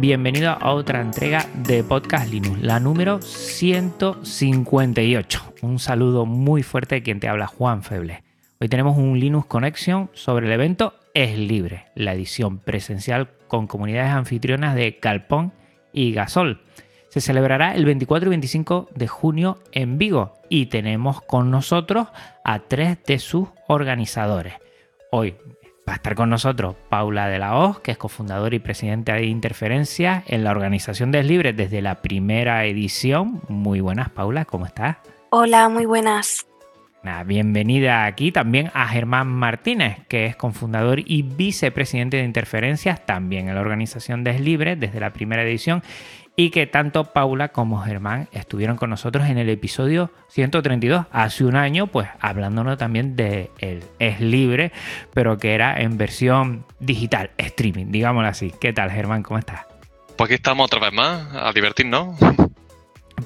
Bienvenido a otra entrega de Podcast Linux, la número 158. Un saludo muy fuerte de quien te habla Juan Feble. Hoy tenemos un Linux Connection sobre el evento Es Libre, la edición presencial con comunidades anfitrionas de Calpón y Gasol. Se celebrará el 24 y 25 de junio en Vigo y tenemos con nosotros a tres de sus organizadores. Hoy va a estar con nosotros Paula de la Hoz, que es cofundadora y presidenta de Interferencias en la organización de Libre desde la primera edición. Muy buenas, Paula, ¿cómo estás? Hola, muy buenas. Nada, bienvenida aquí también a Germán Martínez, que es cofundador y vicepresidente de Interferencias, también en la organización de Libre desde la primera edición, y que tanto Paula como Germán estuvieron con nosotros en el episodio 132, hace un año, pues hablándonos también de el Es Libre, pero que era en versión digital, streaming, digámoslo así. ¿Qué tal, Germán? ¿Cómo estás? Pues aquí estamos otra vez más, a divertirnos.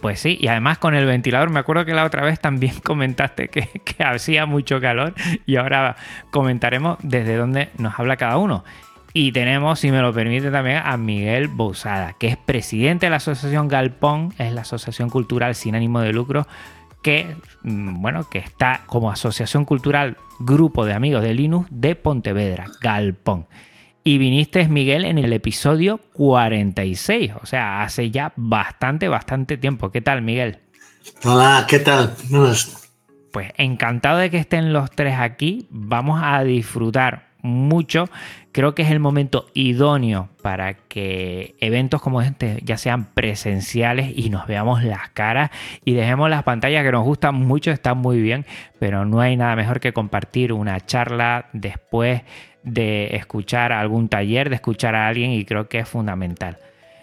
Pues sí, y además con el ventilador, me acuerdo que la otra vez también comentaste que, que hacía mucho calor y ahora comentaremos desde dónde nos habla cada uno. Y tenemos, si me lo permite, también a Miguel Bousada, que es presidente de la Asociación Galpón, es la Asociación Cultural sin ánimo de lucro, que, mm, bueno, que está como Asociación Cultural Grupo de Amigos de Linux de Pontevedra, Galpón. Y viniste, Miguel, en el episodio 46, o sea, hace ya bastante, bastante tiempo. ¿Qué tal, Miguel? Hola, ¿qué tal? Pues encantado de que estén los tres aquí. Vamos a disfrutar mucho. Creo que es el momento idóneo para que eventos como este ya sean presenciales y nos veamos las caras y dejemos las pantallas que nos gustan mucho, están muy bien, pero no hay nada mejor que compartir una charla después de escuchar algún taller, de escuchar a alguien y creo que es fundamental.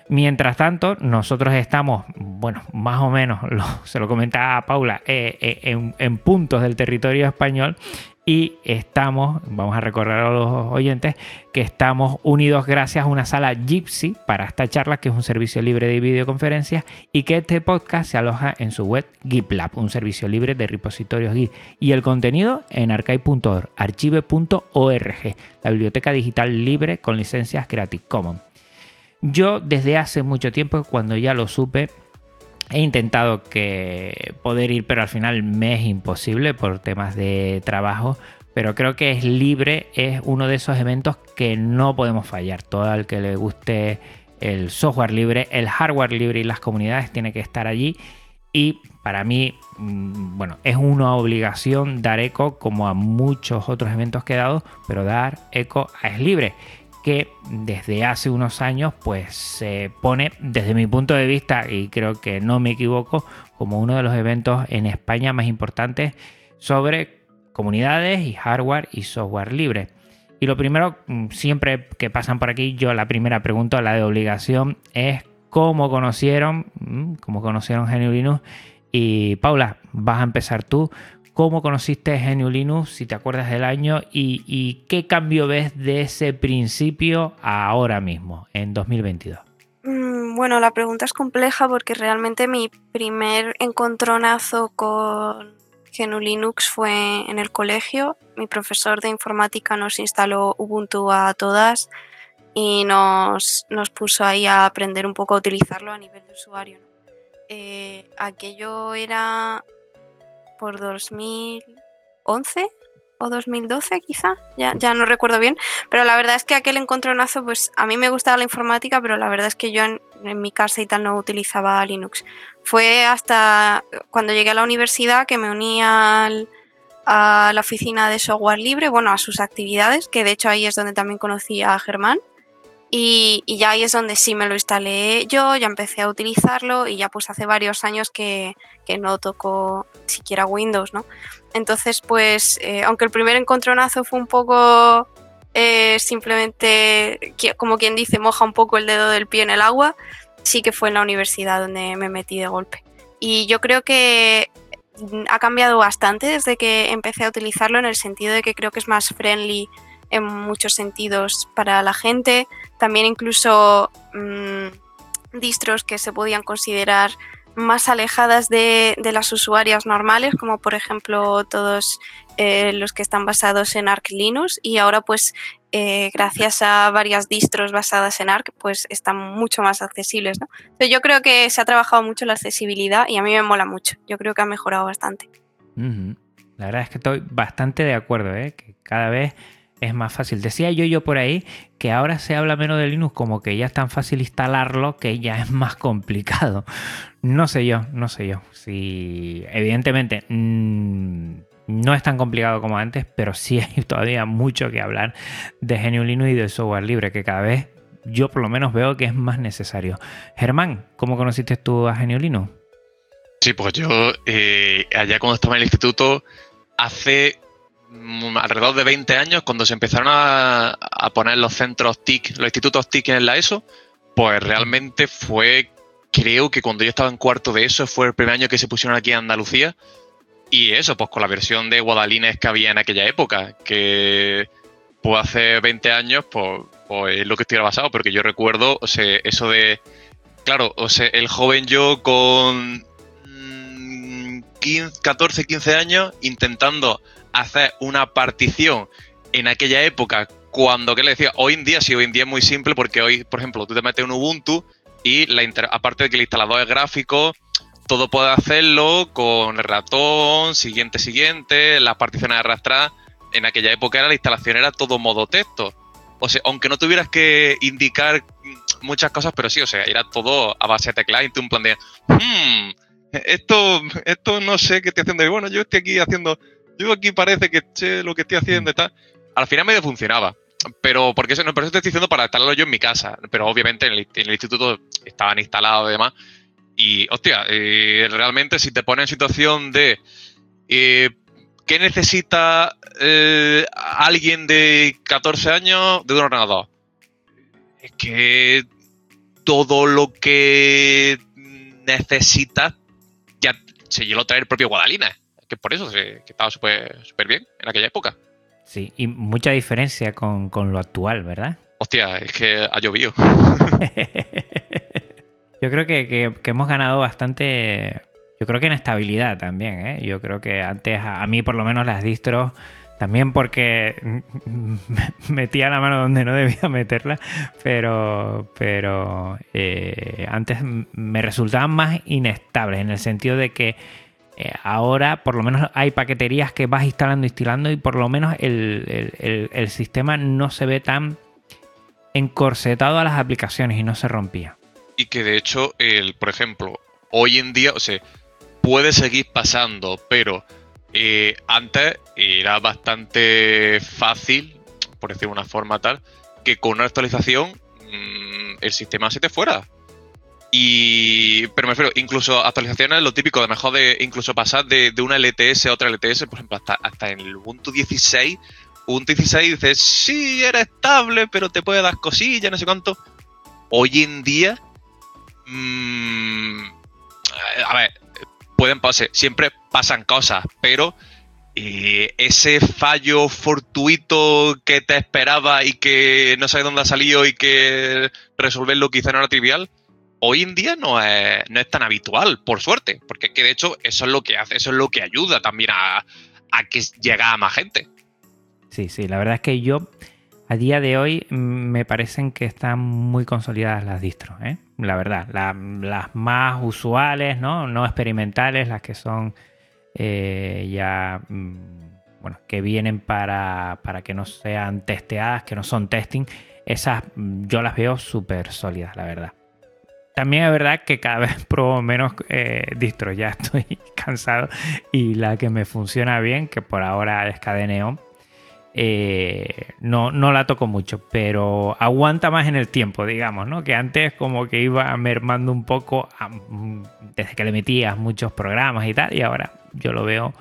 Mientras tanto, nosotros estamos, bueno, más o menos, lo, se lo comentaba a Paula, eh, eh, en, en puntos del territorio español y estamos, vamos a recordar a los oyentes, que estamos unidos gracias a una sala Gypsy para esta charla, que es un servicio libre de videoconferencias, y que este podcast se aloja en su web GitLab, un servicio libre de repositorios Git, y el contenido en archive.org, archive.org, la biblioteca digital libre con licencias Creative Commons. Yo desde hace mucho tiempo, cuando ya lo supe, He intentado que poder ir, pero al final me es imposible por temas de trabajo. Pero creo que es libre, es uno de esos eventos que no podemos fallar. Todo el que le guste el software libre, el hardware libre y las comunidades tiene que estar allí. Y para mí, mm, bueno, es una obligación dar eco como a muchos otros eventos que he dado, pero dar eco Es Libre que desde hace unos años pues se pone desde mi punto de vista y creo que no me equivoco como uno de los eventos en España más importantes sobre comunidades y hardware y software libre. Y lo primero, mm, siempre que pasan por aquí, yo la primera pregunta, la de obligación, es cómo conocieron, mm, cómo conocieron GNU Linux. Y Paula, vas a empezar tú cómo conociste GNU Linux, si te acuerdas del año, y, qué cambio ves de ese principio a ahora mismo, en 2022. Mm, Bueno, la pregunta es compleja porque realmente mi primer encontronazo con GNU Linux fue en el colegio. Mi profesor de informática nos instaló Ubuntu a todas y nos, nos puso ahí a aprender un poco a utilizarlo a nivel de usuario. Eh, aquello era por 2011 o 2012 quizá, ya, ya, no recuerdo bien, pero la verdad es que aquel encontronazo, pues a mí me gustaba la informática, pero la verdad es que yo en, en, mi casa y tal no utilizaba Linux. Fue hasta cuando llegué a la universidad que me uní al, a la oficina de software libre, bueno, a sus actividades, que de hecho ahí es donde también conocí a Germán. Y, y, ya ahí es donde sí me lo instalé yo, ya empecé a utilizarlo y ya pues hace varios años que, que no toco siquiera Windows, ¿no? Entonces pues, eh, aunque el primer encontronazo fue un poco eh, simplemente, como quien dice, moja un poco el dedo del pie en el agua, sí que fue en la universidad donde me metí de golpe. Y yo creo que ha cambiado bastante desde que empecé a utilizarlo en el sentido de que creo que es más friendly en muchos sentidos para la gente. También incluso mmm, distros que se podían considerar más alejadas de, las usuarias normales, como por ejemplo todos eh, los que están basados en Arc Linux y ahora pues eh, gracias a varias distros basadas en Arc pues están mucho más accesibles. ¿no? Yo creo que se ha trabajado mucho la accesibilidad y a mí me mola mucho. Yo creo que ha mejorado bastante. La verdad es que estoy bastante de acuerdo, ¿eh? que cada vez es más fácil. Decía yo yo por ahí que ahora se habla menos de Linux como que ya es tan fácil instalarlo que ya es más complicado. No sé yo, no sé yo. Si evidentemente mmm, no es tan complicado como antes, pero sí hay todavía mucho que hablar de GNU Linux y del software libre que cada vez yo por lo menos veo que es más necesario. Germán, ¿cómo conociste tú a GNU Linux? Sí, pues yo eh, allá cuando estaba en el instituto hace alrededor de 20 años, cuando se empezaron a, a, poner los centros TIC, los institutos TIC en la ESO, pues realmente fue, creo que cuando yo estaba en cuarto de ESO, fue el primer año que se pusieron aquí en Andalucía. Y eso, pues con la versión de Guadalines que había en aquella época, que pues hace 20 años, pues, pues es lo que estoy basado, porque yo recuerdo, o sea, eso de, claro, o sea, el joven yo con 15, 14, 15 años intentando hacer una partición en aquella época cuando, ¿qué le decía? Hoy en día sí, hoy en día es muy simple porque hoy, por ejemplo, tú te metes un Ubuntu y la aparte de que el instalador es gráfico, todo puede hacerlo con el ratón, siguiente, siguiente, las particiones arrastradas. En aquella época era la instalación era todo modo texto. O sea, aunque no tuvieras que indicar muchas cosas, pero sí, o sea, era todo a base de teclado y tú un plan de, hmm, esto, esto no sé qué estoy haciendo. Bueno, yo estoy aquí haciendo yo aquí parece que sé lo que estoy haciendo tal. Al final medio funcionaba. Pero porque eso, no, pero eso te estoy diciendo para instalarlo yo en mi casa. Pero obviamente en el, en el instituto estaban instalados y demás. Y, hostia, eh, realmente si te pones en situación de eh, ¿qué necesita eh, alguien de 14 años de un ordenador? Es que todo lo que necesitas se lo trae el propio Guadalina que por eso que estaba súper super bien en aquella época. Sí, y mucha diferencia con, con, lo actual, ¿verdad? Hostia, es que ha llovido. yo creo que, que, que, hemos ganado bastante, yo creo que en estabilidad también, ¿eh? Yo creo que antes, a, a mí por lo menos las distros, también porque metía la mano donde no debía meterla, pero, pero eh, antes me resultaban más inestables, en el sentido de que eh, ahora por lo menos hay paqueterías que vas instalando, instalando y por lo menos el, el, el, sistema no se ve tan encorsetado a las aplicaciones y no se rompía. Y que de hecho, el, por ejemplo, hoy en día, o sea, puede seguir pasando, pero eh, antes era bastante fácil, por decir una forma tal, que con una actualización mmm, el sistema se te fuera. Y, pero me refiero, incluso actualizaciones, lo típico de mejor de incluso pasar de, de una LTS a otra LTS, por ejemplo, hasta, hasta en el Ubuntu 16, Ubuntu 16 dices, sí, era estable, pero te puede dar cosillas, no sé cuánto. Hoy en día, mmm, a ver, pueden pasar, siempre pasan cosas, pero eh, ese fallo fortuito que te esperaba y que no sabes dónde ha salido y que resolverlo quizá no era trivial, hoy en día no es, no es tan habitual, por suerte, porque es que de hecho eso es lo que hace, eso es lo que ayuda también a, a que llegue a más gente. Sí, sí, la verdad es que yo a día de hoy me parecen que están muy consolidadas las distros, ¿eh? la verdad, la, las más usuales, ¿no? experimentales, las que son eh, ya, bueno, que vienen para, para que no sean testeadas, que no son testing, esas yo las veo súper sólidas, la verdad. También es verdad que cada vez pruebo menos eh, distros, ya estoy cansado y la que me funciona bien, que por ahora es KDNeon, eh, no, no la toco mucho, pero aguanta más en el tiempo, digamos, ¿no? Que antes como que iba mermando un poco mm, desde que le metías muchos programas y tal, y ahora yo lo veo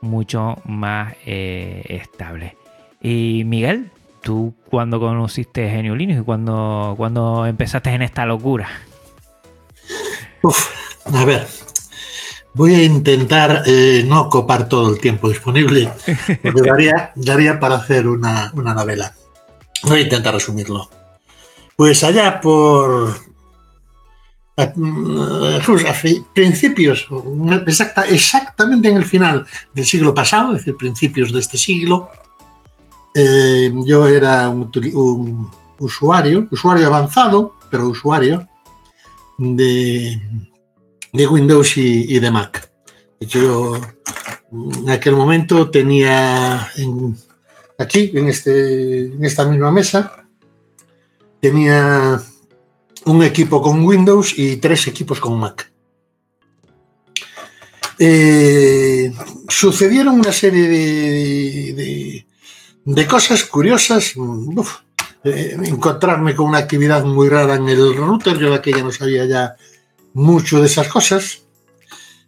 mucho más eh, estable. Y Miguel, ¿tú cuándo conociste Genio Linux y cuándo, cuando empezaste en esta locura? Uf, a ver, voy a intentar eh, no copar todo el tiempo disponible, porque daría, daría para hacer una, una, novela. Voy a intentar resumirlo. Pues allá por a, principios, exacta, exactamente en el final del siglo pasado, es decir, principios de este siglo, eh, yo era un, un usuario, usuario avanzado, pero usuario de, de Windows y, de Mac. Yo en aquel momento tenía en, aquí, en, este, en esta misma mesa, tenía un equipo con Windows y tres equipos con Mac. Eh, sucedieron una serie de, de, cosas curiosas. Eh, encontrarme con una actividad muy rara en el router, yo de aquella no sabía ya mucho de esas cosas.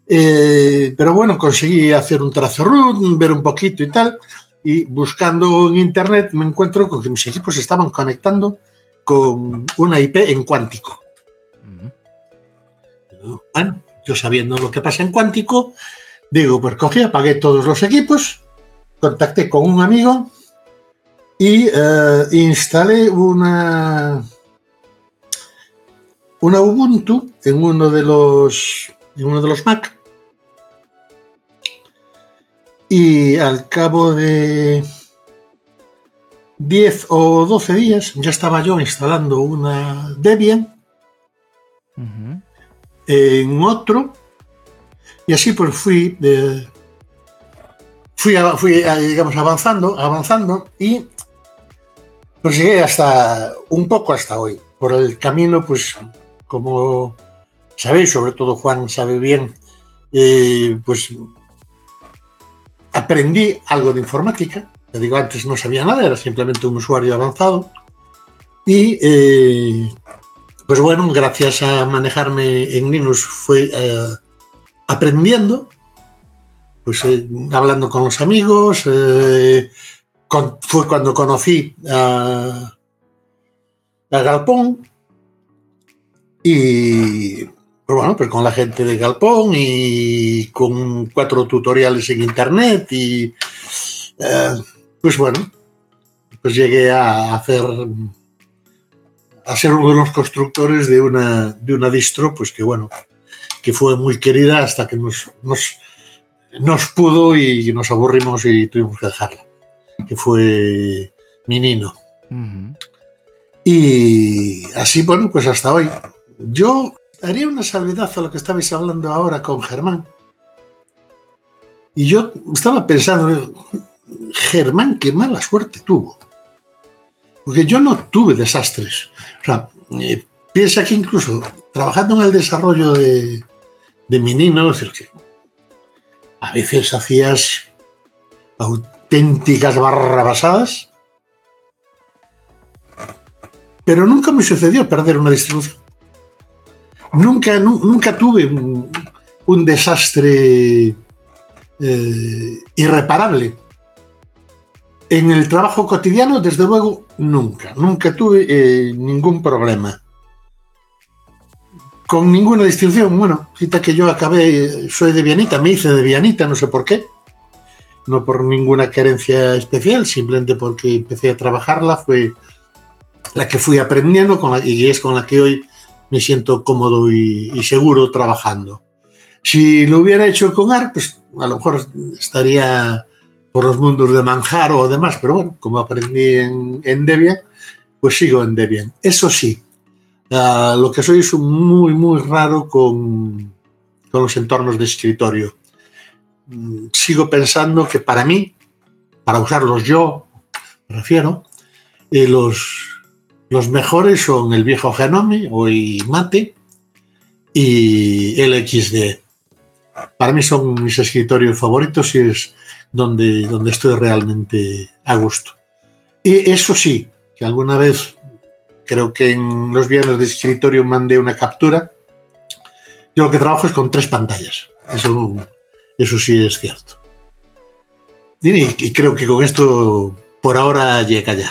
Eh, pero bueno, conseguí hacer un trazo root, ver un poquito y tal. Y buscando en internet me encuentro con que mis equipos estaban conectando con una IP en cuántico. Bueno, yo sabiendo lo que pasa en cuántico, digo, pues cogí, apagué todos los equipos, contacté con un amigo y eh, instalé una, una Ubuntu en uno de los, en uno de los Mac. Y al cabo de 10 o 12 días ya estaba yo instalando una Debian uh -huh. en otro y así pues fui eh, fui, fui digamos avanzando avanzando y pues llegué hasta un poco hasta hoy por el camino pues como sabéis sobre todo Juan sabe bien eh, pues aprendí algo de informática te digo, antes no sabía nada, era simplemente un usuario avanzado. Y eh, pues bueno, gracias a manejarme en Linux fui eh, aprendiendo, pues hablando con los amigos. Fue cuando conocí a, a Galpón y pues bueno, pues con la gente de Galpón y con cuatro tutoriales en internet y pues bueno, pues llegué a hacer a ser uno de los constructores de una, de una distro, pues que bueno, que fue muy querida hasta que nos, nos, nos pudo y nos aburrimos y tuvimos que dejarla, que fue Minino. Uh -huh. Y así, bueno, pues hasta hoy. Yo haría una salvedad a lo que estabais hablando ahora con Germán. Y yo estaba pensando, Germán, qué mala suerte tuvo. Porque yo no tuve desastres. O sea, eh, piensa que incluso trabajando en el desarrollo de, de mi niño, es que a veces hacías auténticas barrabasadas, pero nunca me sucedió perder una distribución. Nunca, nunca tuve un, desastre eh, irreparable en el trabajo cotidiano, desde luego, nunca. Nunca tuve eh, ningún problema. Con ninguna distinción. Bueno, cita que yo acabé, soy de Vianita, me hice de Vianita, no sé por qué. No por ninguna carencia especial, simplemente porque empecé a trabajarla, fue la que fui aprendiendo y es con la que hoy me siento cómodo y, y seguro trabajando. Si lo hubiera hecho con ARC, pues a lo mejor estaría por los mundos de manjar o demás, pero bueno, como aprendí en, en Debian, pues sigo en Debian. Eso sí, uh, lo que soy es muy, muy raro con, con los entornos de escritorio. Mm, sigo pensando que para mí, para usarlos yo, me refiero, eh, los, los mejores son el viejo Genome o Mate y el XD. Para mí son mis escritorios favoritos y es donde, donde estoy realmente a gusto. Y eso sí, que alguna vez, creo que en los viernes de escritorio mandé una captura, yo lo que trabajo es con tres pantallas. Eso, eso sí es cierto. Y, y creo que con esto por ahora llega ya.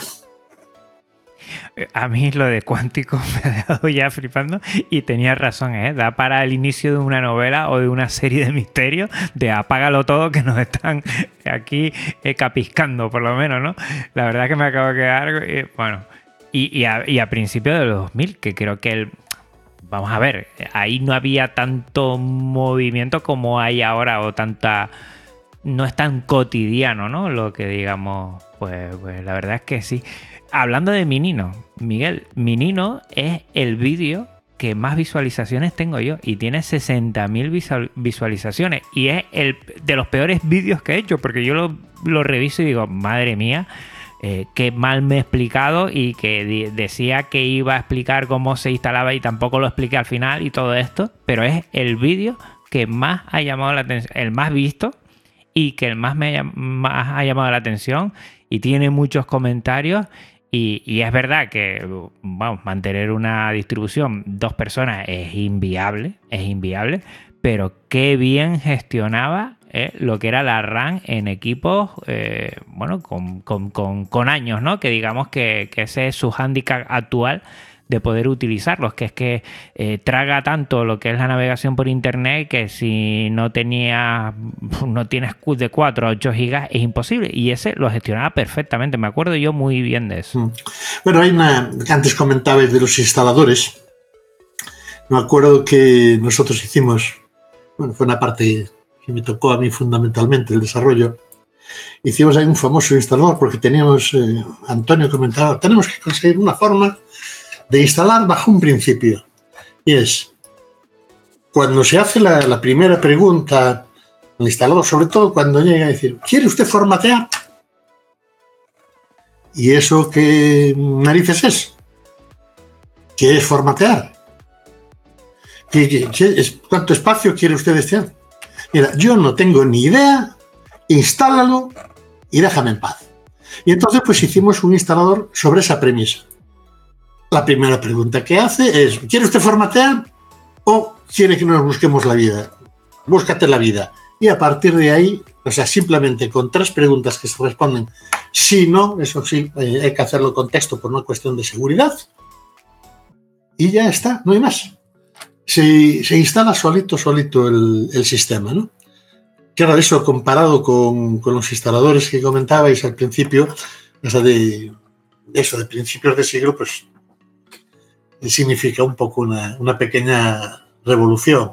A mí lo de cuántico me ha dejado ya flipando y tenía razón, ¿eh? Da para el inicio de una novela o de una serie de misterios de apágalo todo que nos están aquí eh, capiscando, por lo menos, ¿no? La verdad que me acabo de quedar, eh, bueno, y, y, a, y, a, principio de los 2000, que creo que el... Vamos a ver, ahí no había tanto movimiento como hay ahora o tanta... No es tan cotidiano, ¿no? Lo que digamos, pues, pues la verdad es que sí hablando de Minino, Miguel, Minino es el vídeo que más visualizaciones tengo yo y tiene 60.000 visualizaciones y es el de los peores vídeos que he hecho porque yo lo, reviso y digo, madre mía, eh, qué mal me he explicado y que decía que iba a explicar cómo se instalaba y tampoco lo expliqué al final y todo esto, pero es el vídeo que más ha llamado la atención, el más visto y que el más me más ha llamado la atención y tiene muchos comentarios y, es verdad que vamos, mantener una distribución dos personas es inviable, es inviable, pero qué bien gestionaba eh, lo que era la RAN en equipos, eh, bueno, con, con, con, años, ¿no? Que digamos que, que ese es su hándicap actual de poder utilizarlos, que es que eh, traga tanto lo que es la navegación por internet que si no tenía no tienes de 4 a 8 gigas es imposible y ese lo gestionaba perfectamente, me acuerdo yo muy bien de eso. Mm. Bueno, hay una que antes comentabais de los instaladores. Me acuerdo que nosotros hicimos, bueno, fue una parte que me tocó a mí fundamentalmente el desarrollo. Hicimos ahí un famoso instalador porque teníamos, eh, Antonio comentaba, tenemos que conseguir una forma de instalar bajo un principio. Y es, cuando se hace la, primera pregunta al instalador, sobre todo cuando llega a decir, ¿quiere usted formatear? ¿Y eso qué narices es? ¿Qué es formatear? ¿Qué, qué, ¿Cuánto espacio quiere usted destinar? Mira, yo no tengo ni idea, instálalo y déjame en paz. Y entonces pues hicimos un instalador sobre esa premisa la primera pregunta que hace es, ¿quiere usted formatear o quiere que nos busquemos la vida? Búscate la vida. Y a partir de ahí, o sea, simplemente con tres preguntas que se responden, si no, eso sí, eh, hay que hacerlo con texto por una cuestión de seguridad. Y ya está, no hay más. Se, se instala solito, solito el, el, sistema, ¿no? Claro, eso comparado con, con, los instaladores que comentabais al principio, o sea, de, eso, de principios de siglo, pues significa un poco una, una pequeña revolución.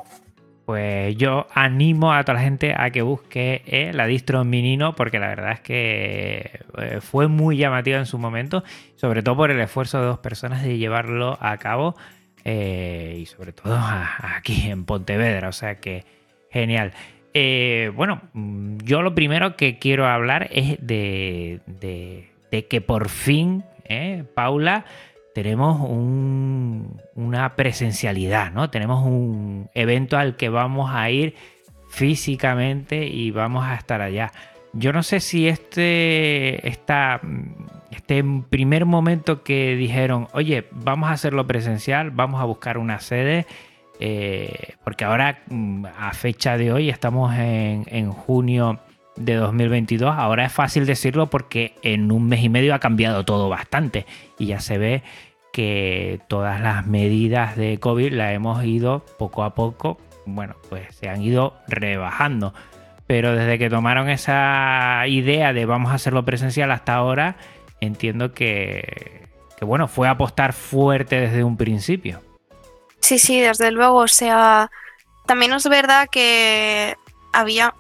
Pues yo animo a toda la gente a que busque eh, la distro Minino porque la verdad es que eh, fue muy llamativa en su momento, sobre todo por el esfuerzo de dos personas de llevarlo a cabo eh, y sobre todo aquí en Pontevedra, o sea que genial. Eh, bueno, mm, yo lo primero que quiero hablar es de, de, de que por fin Paula tenemos un, una presencialidad, ¿no? Tenemos un evento al que vamos a ir físicamente y vamos a estar allá. Yo no sé si este, esta, este primer momento que dijeron, oye, vamos a hacerlo presencial, vamos a buscar una sede, eh, porque ahora mm, a fecha de hoy estamos en, en junio de 2022. Ahora es fácil decirlo porque en un mes y medio ha cambiado todo bastante y ya se ve que todas las medidas de COVID las hemos ido poco a poco, bueno, pues se han ido rebajando. Pero desde que tomaron esa idea de vamos a hacerlo presencial hasta ahora, entiendo que, que bueno, fue apostar fuerte desde un principio. Sí, sí, desde luego. O sea, también es verdad que había,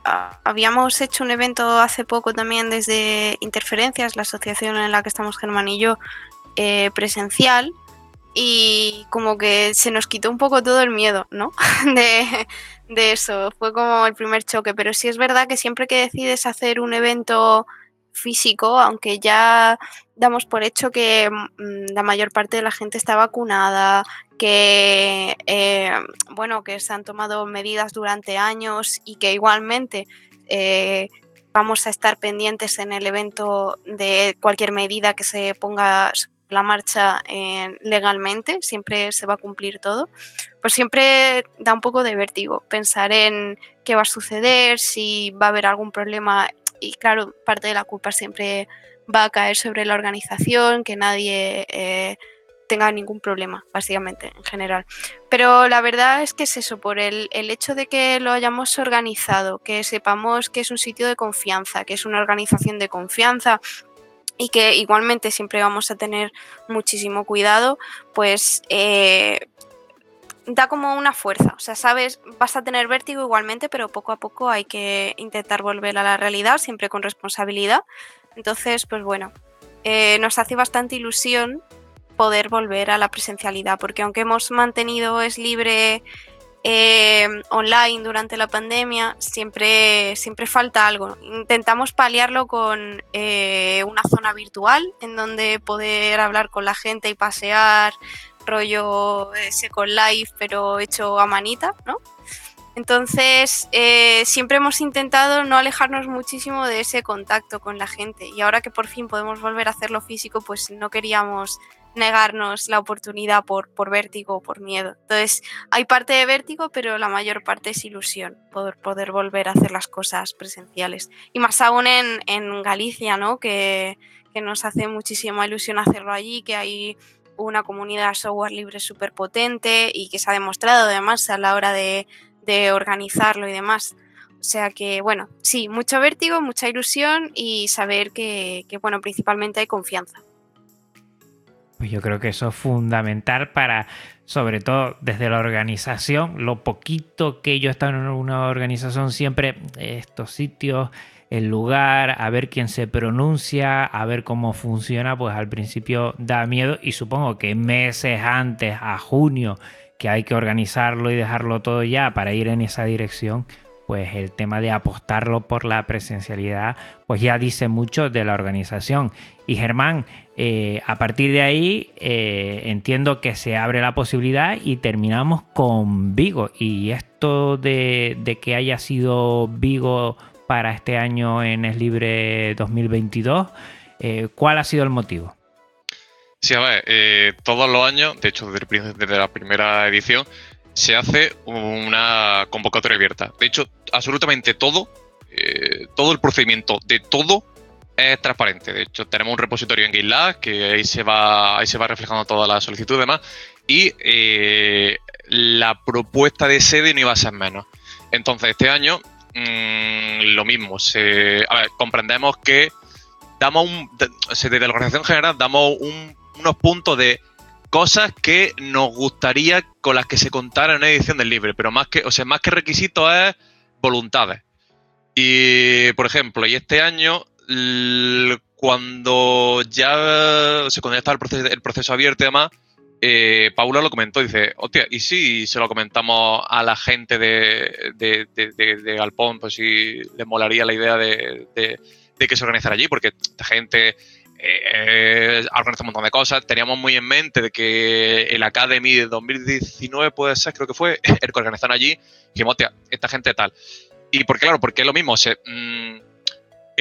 habíamos hecho un evento hace poco también desde Interferencias, la asociación en la que estamos Germán y yo, eh, presencial y como que se nos quitó un poco todo el miedo, ¿no? De, de, eso, fue como el primer choque, pero sí es verdad que siempre que decides hacer un evento físico, aunque ya damos por hecho que mm, la mayor parte de la gente está vacunada, que eh, bueno, que se han tomado medidas durante años y que igualmente eh, vamos a estar pendientes en el evento de cualquier medida que se ponga la marcha eh, legalmente, siempre se va a cumplir todo, pues siempre da un poco de vértigo pensar en qué va a suceder, si va a haber algún problema y claro, parte de la culpa siempre va a caer sobre la organización, que nadie eh, tenga ningún problema, básicamente, en general. Pero la verdad es que es eso, por el, el, hecho de que lo hayamos organizado, que sepamos que es un sitio de confianza, que es una organización de confianza y que igualmente siempre vamos a tener muchísimo cuidado, pues eh, da como una fuerza. O sea, sabes, vas a tener vértigo igualmente, pero poco a poco hay que intentar volver a la realidad, siempre con responsabilidad. Entonces, pues bueno, eh, nos hace bastante ilusión poder volver a la presencialidad, porque aunque hemos mantenido es libre eh, online durante la pandemia, siempre, siempre falta algo. Intentamos paliarlo con eh, una zona virtual en donde poder hablar con la gente y pasear, rollo Second Life, pero hecho a manita, ¿no? Entonces, eh, siempre hemos intentado no alejarnos muchísimo de ese contacto con la gente y ahora que por fin podemos volver a hacerlo físico, pues no queríamos negarnos la oportunidad por, por vértigo o por miedo. Entonces, hay parte de vértigo, pero la mayor parte es ilusión, poder, poder volver a hacer las cosas presenciales. Y más aún en, en Galicia, ¿no? Que, que nos hace muchísima ilusión hacerlo allí, que hay una comunidad software libre súper potente y que se ha demostrado además a la hora de, de organizarlo y demás. O sea que, bueno, sí, mucho vértigo, mucha ilusión y saber que, que, bueno, principalmente hay confianza. Pues yo creo que eso es fundamental para, sobre todo desde la organización, lo poquito que yo he estado en una organización, siempre estos sitios, el lugar, a ver quién se pronuncia, a ver cómo funciona, pues al principio da miedo y supongo que meses antes, a junio, que hay que organizarlo y dejarlo todo ya para ir en esa dirección, pues el tema de apostarlo por la presencialidad, pues ya dice mucho de la organización. Y Germán, eh, a partir de ahí eh, entiendo que se abre la posibilidad y terminamos con Vigo. Y esto de, de que haya sido Vigo para este año en Es Libre 2022. Eh, ¿Cuál ha sido el motivo? Sí, a ver, eh, todos los años, de hecho desde, la primera edición, se hace una convocatoria abierta. De hecho, absolutamente todo, eh, todo el procedimiento de todo es transparente. De hecho, tenemos un repositorio en GitLab que ahí se va, ahí se va reflejando toda la solicitud y demás. Y la propuesta de sede no iba a ser menos. Entonces, este año mmm, lo mismo. A ver, comprendemos que damos un, desde la organización general damos un, unos puntos de cosas que nos gustaría con las que se contara en una edición del libro, pero más que, o sea, más que requisitos es voluntades. Y, por ejemplo, y este año, cuando ya, o sea, cuando ya estaba el proceso, el proceso abierto y demás, eh, Paula lo comentó, dice, hostia, y si se lo comentamos a la gente de, de, de, Galpón, pues si les molaría la idea de, que se organizara allí, porque esta gente eh, organiza un montón de cosas. Teníamos muy en mente de que el Academy de 2019, puede ser, creo que fue, el que organizaron allí, dijimos, hostia, esta gente tal. Y porque, claro, porque es lo mismo, se, mmm,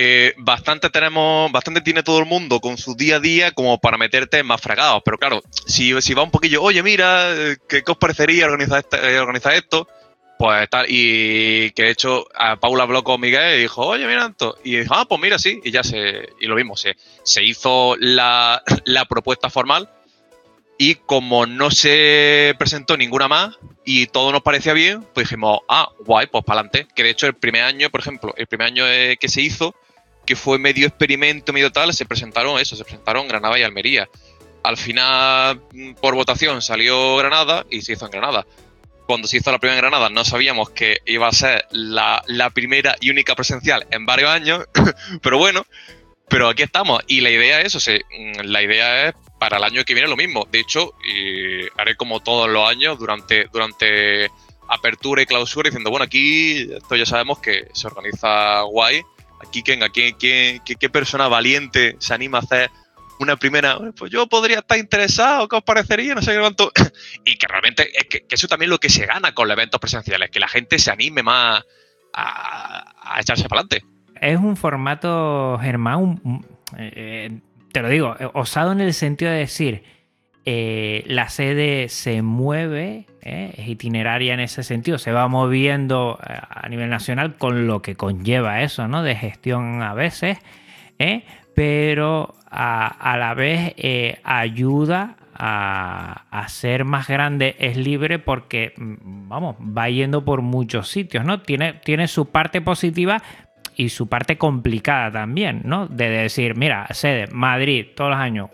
eh, bastante tenemos, bastante tiene todo el mundo con su día a día como para meterte más fragados. Pero claro, si, si va un poquillo, oye, mira, ¿qué, qué os parecería organizar, este, organizar esto? Pues tal, y que de hecho a Paula habló con Miguel y dijo, oye, mira esto. Y dijo, ah, pues mira, sí, y ya se, y lo mismo, se, se hizo la, la propuesta formal y como no se presentó ninguna más y todo nos parecía bien, pues dijimos, ah, guay, pues para adelante. Que de hecho el primer año, por ejemplo, el primer año eh, que se hizo, que fue medio experimento, medio tal, se presentaron eso, se presentaron Granada y Almería. Al final, mm, por votación, salió Granada y se hizo en Granada. Cuando se hizo la primera en Granada no sabíamos que iba a ser la, la primera y única presencial en varios años, pero bueno, pero aquí estamos. Y la idea es, o sea, mm, la idea es para el año que viene lo mismo. De hecho, haré como todos los años durante, durante apertura y clausura diciendo, bueno, aquí esto ya sabemos que se organiza guay. ¿Qué, qué, persona valiente se anima a hacer una primera, pues yo podría estar interesado, ¿qué os parecería? No sé qué cuánto. Y que realmente es que, eso también es lo que se gana con los eventos presenciales, que la gente se anime más a, echarse para adelante. es un formato, Germán, eh, te lo digo, osado en el sentido de decir, eh, la sede se mueve, ¿eh? es itineraria en ese sentido, se va moviendo eh, a nivel nacional con lo que conlleva eso, ¿no? De gestión a veces, pero a, la vez ayuda a, a, ser más grande, es libre porque, mm, vamos, va yendo por muchos sitios, ¿no? Tiene, tiene su parte positiva, y su parte complicada también, ¿no? De decir, mira, sede, Madrid, todos los años,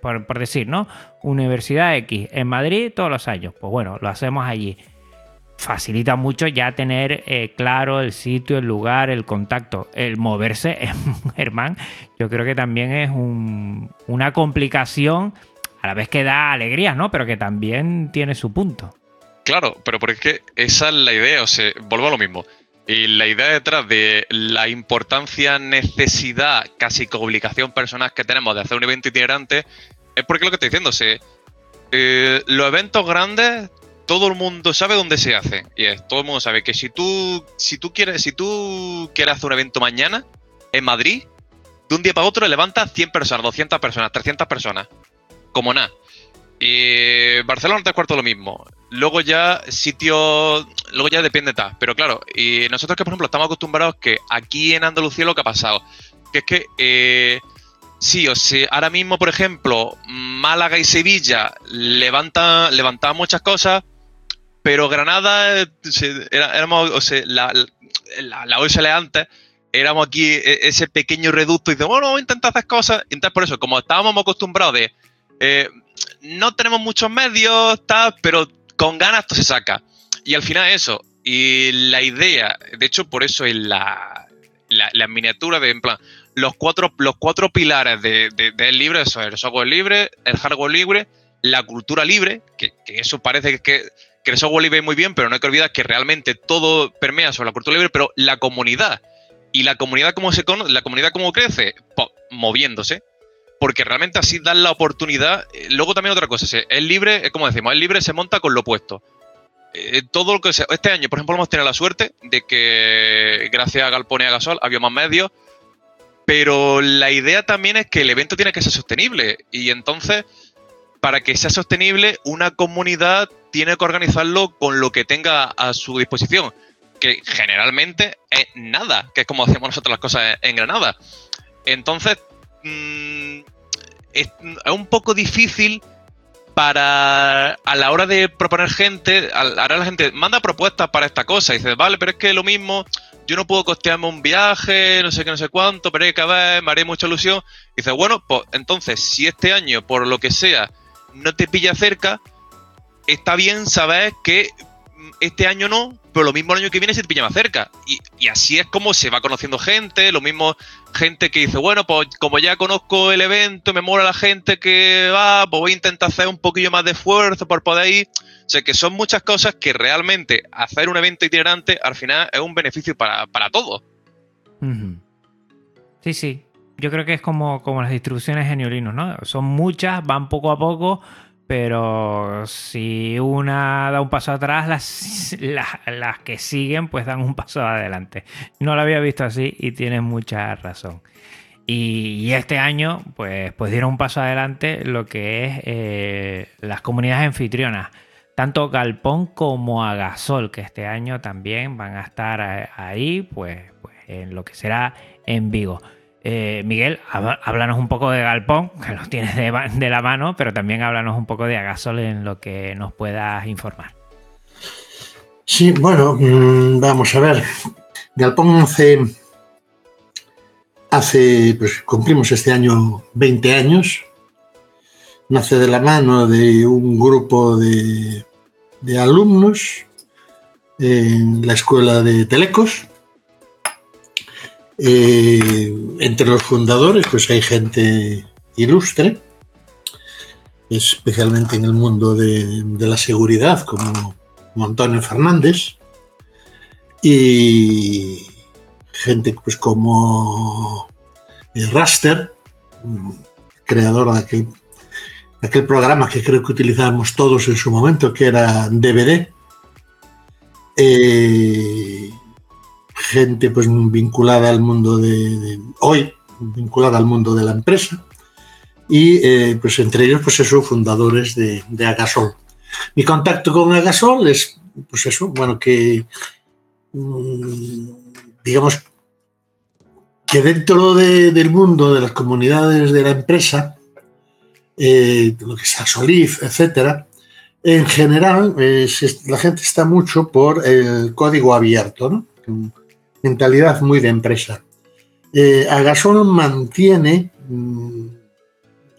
por, por, decir, ¿no? Universidad X, en Madrid todos los años. Pues bueno, lo hacemos allí. Facilita mucho ya tener eh, claro el sitio, el lugar, el contacto. El moverse, Germán, yo creo que también es una complicación, a la vez que da alegrías, ¿no? Pero que también tiene su punto. Claro, pero porque esa es la idea, o sea, vuelvo a lo mismo y la idea detrás de la importancia, necesidad, casi que obligación personal que tenemos de hacer un evento itinerante es porque lo que estoy diciendo, se, eh, los eventos grandes, todo el mundo sabe dónde se hacen. Y es, todo el mundo sabe que si tú, si tú quieres, si tú quieres hacer un evento mañana en Madrid, de un día para otro levantas 100 personas, 200 personas, 300 personas. Como nada. Y Barcelona tres cuartos lo mismo. Luego ya sitio, luego ya depende tal. Pero claro, y nosotros que por ejemplo estamos acostumbrados que aquí en Andalucía lo que ha pasado, que es que eh, sí, o sea, ahora mismo por ejemplo Málaga y Sevilla levantan, levantaban muchas cosas, pero Granada, éramos, o sea, la, la, la antes, éramos aquí e, ese pequeño reducto y de bueno, vamos a intentar hacer cosas. Entonces por eso, como estábamos acostumbrados de... Eh, no tenemos muchos medios, tal, pero con ganas esto se saca. Y al final eso. Y la idea, de hecho, por eso en la, miniatura de, en plan, los cuatro, los cuatro pilares del de, libre, eso el software libre, el hardware libre, la cultura libre, que, eso parece que, que, el software libre es muy bien, pero no hay que olvidar que realmente todo permea sobre la cultura libre, pero la comunidad. Y la comunidad cómo se la comunidad cómo crece, moviéndose porque realmente así dan la oportunidad. Eh, luego también otra cosa, el libre, es como decimos, el libre se monta con lo opuesto. Eh, todo lo que sea, este año, por ejemplo, hemos tenido la suerte de que gracias a Galpone y a Gasol había más medios, pero la idea también es que el evento tiene que ser sostenible y entonces, para que sea sostenible, una comunidad tiene que organizarlo con lo que tenga a su disposición, que generalmente es nada, que es como hacemos nosotros las cosas en Granada. Entonces, Mm, es, un poco difícil para a la hora de proponer gente, ahora la gente manda propuestas para esta cosa y dice, vale, pero es que lo mismo, yo no puedo costearme un viaje, no sé qué, no sé cuánto, pero hay que ver, me haré mucha ilusión. Y dice, bueno, pues entonces, si este año, por lo que sea, no te pilla cerca, está bien saber que este año no, pero lo mismo el año que viene se te más cerca. Y, así es como se va conociendo gente, lo mismo gente que dice, bueno, pues como ya conozco el evento, me mola la gente que va, pues voy a intentar hacer un poquillo más de esfuerzo por poder ir. O sea, que son muchas cosas que realmente hacer un evento itinerante al final es un beneficio para, todos. Sí, sí. Yo creo que es como, como las distribuciones geniolinos, ¿no? Son muchas, van poco a poco pero si una da un paso atrás, las, las, que siguen pues dan un paso adelante. No lo había visto así y tienes mucha razón. Y, este año pues, pues dieron un paso adelante lo que es eh, las comunidades anfitrionas. Tanto Galpón como Agasol, que este año también van a estar eh, ahí, pues, pues en lo que será en Vigo. Eh, Miguel, háblanos un poco de Galpón, que lo tienes de, la mano, pero también háblanos un poco de Agasol en lo que nos puedas informar. Sí, bueno, mm, vamos a ver. Galpón hace, hace, pues cumplimos este año 20 años. Nace de la mano de un grupo de, de alumnos en la escuela de Telecos eh, entre los fundadores, pues hay gente ilustre, especialmente en el mundo de, la seguridad, como, Antonio Fernández, y gente pues como eh, Raster, creador de aquel, programa que creo que utilizábamos todos en su momento, que era DVD. Gente pues vinculada al mundo de, hoy, vinculada al mundo de la empresa, y eh, pues entre ellos pues eso, fundadores de, Agasol. Mi contacto con Agasol es pues eso, bueno, que mm, digamos que dentro del mundo de las comunidades de la empresa, eh, lo que es Asolif, etcétera, en general la gente está mucho por el código abierto, ¿no? Mentalidad muy de empresa. Eh, Agasol mantiene mm,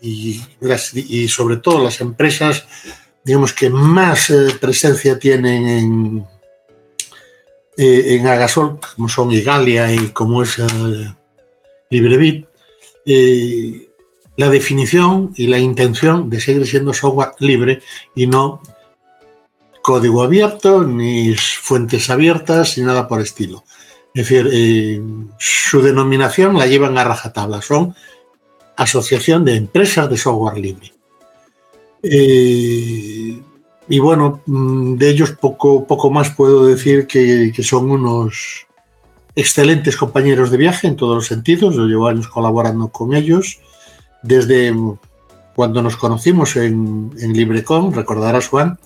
y, sobre todo las empresas, digamos que más eh, presencia tienen en, eh, en Agasol, como son Igalia y como es LibreBit, la definición y la intención de seguir siendo software libre y no código abierto, ni fuentes abiertas, ni nada por estilo. Es decir, su denominación la llevan a rajatabla, son Asociación de Empresas de Software Libre. Eh, y bueno, mm, de ellos poco, poco más puedo decir que, son unos excelentes compañeros de viaje en todos los sentidos. Yo llevo años colaborando con ellos. Desde cuando nos conocimos en, en LibreCon, recordarás Juan,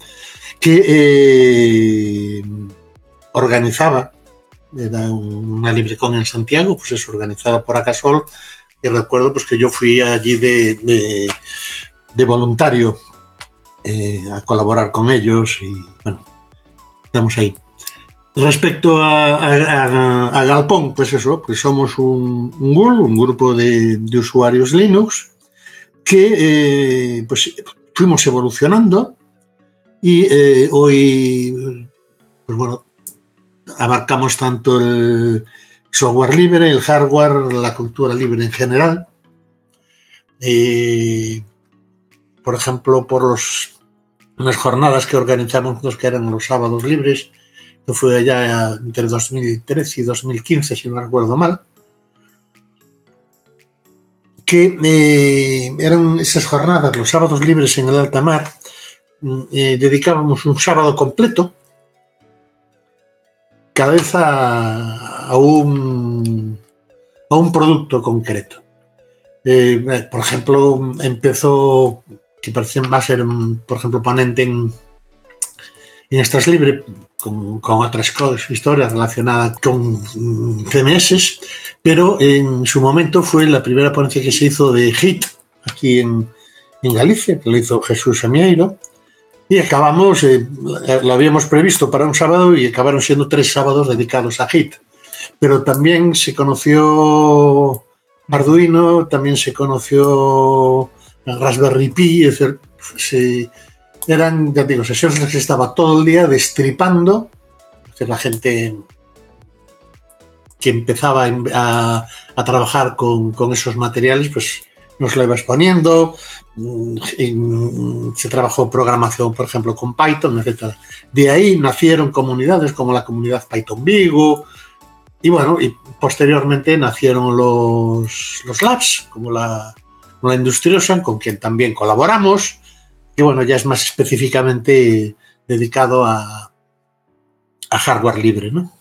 que eh, organizaba, era una LibreCon en Santiago, pues es organizada por Acasol, y recuerdo pues que yo fui allí de, voluntario eh, a colaborar con ellos y bueno, estamos ahí. Respecto a, Galpón, pues eso, pues somos un, un un grupo de, usuarios Linux, que eh, pues fuimos evolucionando y eh, hoy, pues bueno, abarcamos tanto el, software libre, el hardware, la cultura libre en general. por ejemplo, por los, unas jornadas que organizamos que eran los sábados libres, que fue allá entre 2013 y 2015, si no recuerdo mal, que eh, eran esas jornadas, los sábados libres en el alta mar, mm, eh, dedicábamos un sábado completo vez a, un, a un producto concreto. Eh, por ejemplo, empezó, que parece va a ser, por ejemplo, ponente en, en Libre, con, otras historias relacionadas con CMS, pero en su momento fue la primera ponencia que se hizo de HIT aquí en, en Galicia, que lo hizo Jesús Amieiro, y acabamos, eh, lo habíamos previsto para un sábado y acabaron siendo tres sábados dedicados a HIT. Pero también se conoció Arduino, también se conoció Raspberry Pi, es decir, eran, ya digo, sesiones en las que estaba todo el día destripando, la gente que empezaba a, trabajar con, con, esos materiales, pues nos lo iba exponiendo, se trabajó programación, por ejemplo, con Python, etc. De ahí nacieron comunidades como la comunidad Python Vigo, y bueno, y posteriormente nacieron los, los labs, como la, la Industriosa, con quien también colaboramos, y bueno, ya es más específicamente dedicado a, a hardware libre, ¿no?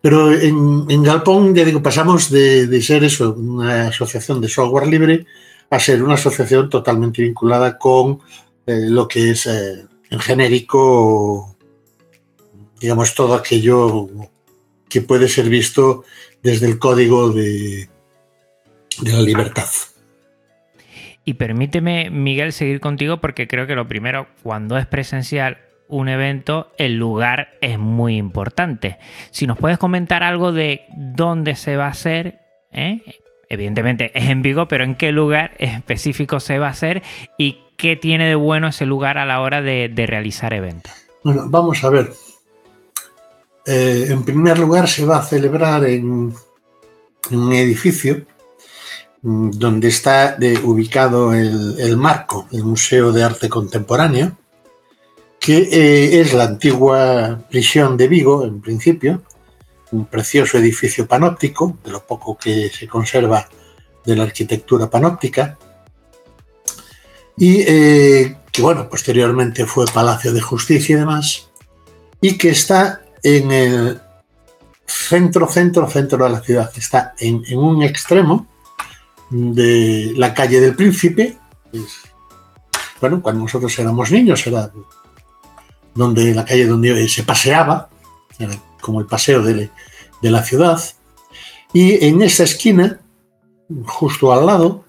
Pero en, en Galpón, ya digo, pasamos de, de ser eso, una asociación de software libre, a ser una asociación totalmente vinculada con eh, lo que es eh, en genérico, digamos, todo aquello que puede ser visto desde el código de, de la libertad. Y permíteme, Miguel, seguir contigo porque creo que lo primero, cuando es presencial un evento, el lugar es muy importante. Si nos puedes comentar algo de dónde se va a hacer, ¿eh? Evidentemente es en Vigo, pero en qué lugar específico se va a hacer y qué tiene de bueno ese lugar a la hora de, realizar eventos. Bueno, vamos a ver. Eh, en primer lugar, se va a celebrar en, un edificio mm, donde está ubicado el, Marco, el Museo de Arte Contemporáneo, que eh, es la antigua prisión de Vigo, en principio, un precioso edificio panóptico, de lo poco que se conserva de la arquitectura panóptica, y eh, que bueno, posteriormente fue Palacio de Justicia y demás, y que está en el centro, centro, centro de la ciudad. Está en, en un extremo de la calle del Príncipe. Bueno, cuando nosotros éramos niños era donde la calle donde se paseaba, era como el paseo de, la ciudad. Y en esa esquina, justo al lado,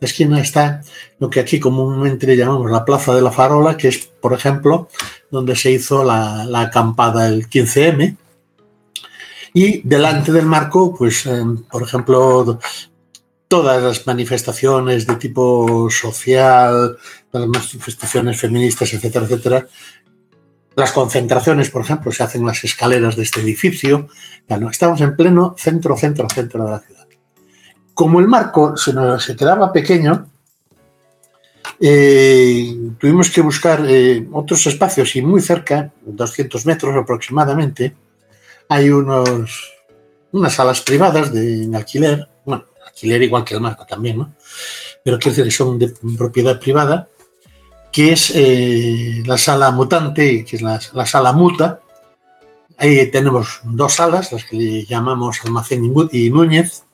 la esquina está lo que aquí comúnmente llamamos la Plaza de la Farola, que es, por ejemplo, donde se hizo la, la acampada el 15M. Y delante del marco, pues, eh, por ejemplo, todas las manifestaciones de tipo social, las manifestaciones feministas, etcétera, etcétera. Las concentraciones, por ejemplo, se hacen en las escaleras de este edificio. Bueno, estamos en pleno centro, centro, centro de la ciudad. Como el marco se, quedaba pequeño, eh, tuvimos que buscar eh, otros espacios y muy cerca, 200 metros aproximadamente, hay unos, unas salas privadas de en alquiler, bueno, alquiler igual que el marco también, ¿no? Pero decir que son de propiedad privada, que es eh, la sala mutante, que es la, la, sala muta. Ahí tenemos dos salas, las que llamamos Almacén y Núñez,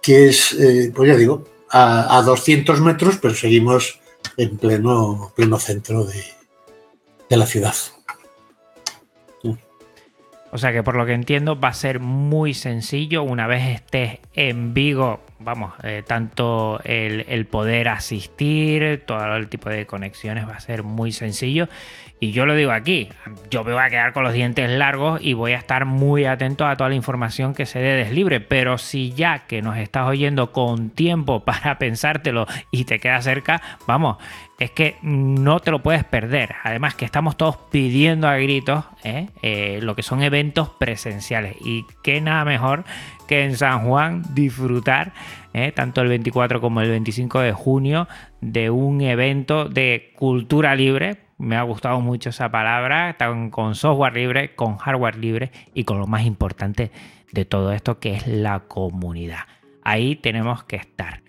que es, eh, pues ya digo, a, a, 200 metros, pero seguimos en pleno, pleno centro de, de la ciudad. O sea que por lo que entiendo va a ser muy sencillo una vez estés en Vigo, vamos, eh, tanto el, poder asistir, todo el tipo de conexiones va a ser muy sencillo. Y yo lo digo aquí, yo me voy a quedar con los dientes largos y voy a estar muy atento a toda la información que se dé deslibre. Pero si ya que nos estás oyendo con tiempo para pensártelo y te queda cerca, vamos, es que no te lo puedes perder. Además que estamos todos pidiendo a gritos ¿eh? Eh, lo que son eventos presenciales. Y qué nada mejor en San Juan disfrutar ¿eh? tanto el 24 como el 25 de junio de un evento de cultura libre me ha gustado mucho esa palabra, con software libre, con hardware libre y con lo más importante de todo esto que es la comunidad. Ahí tenemos que estar.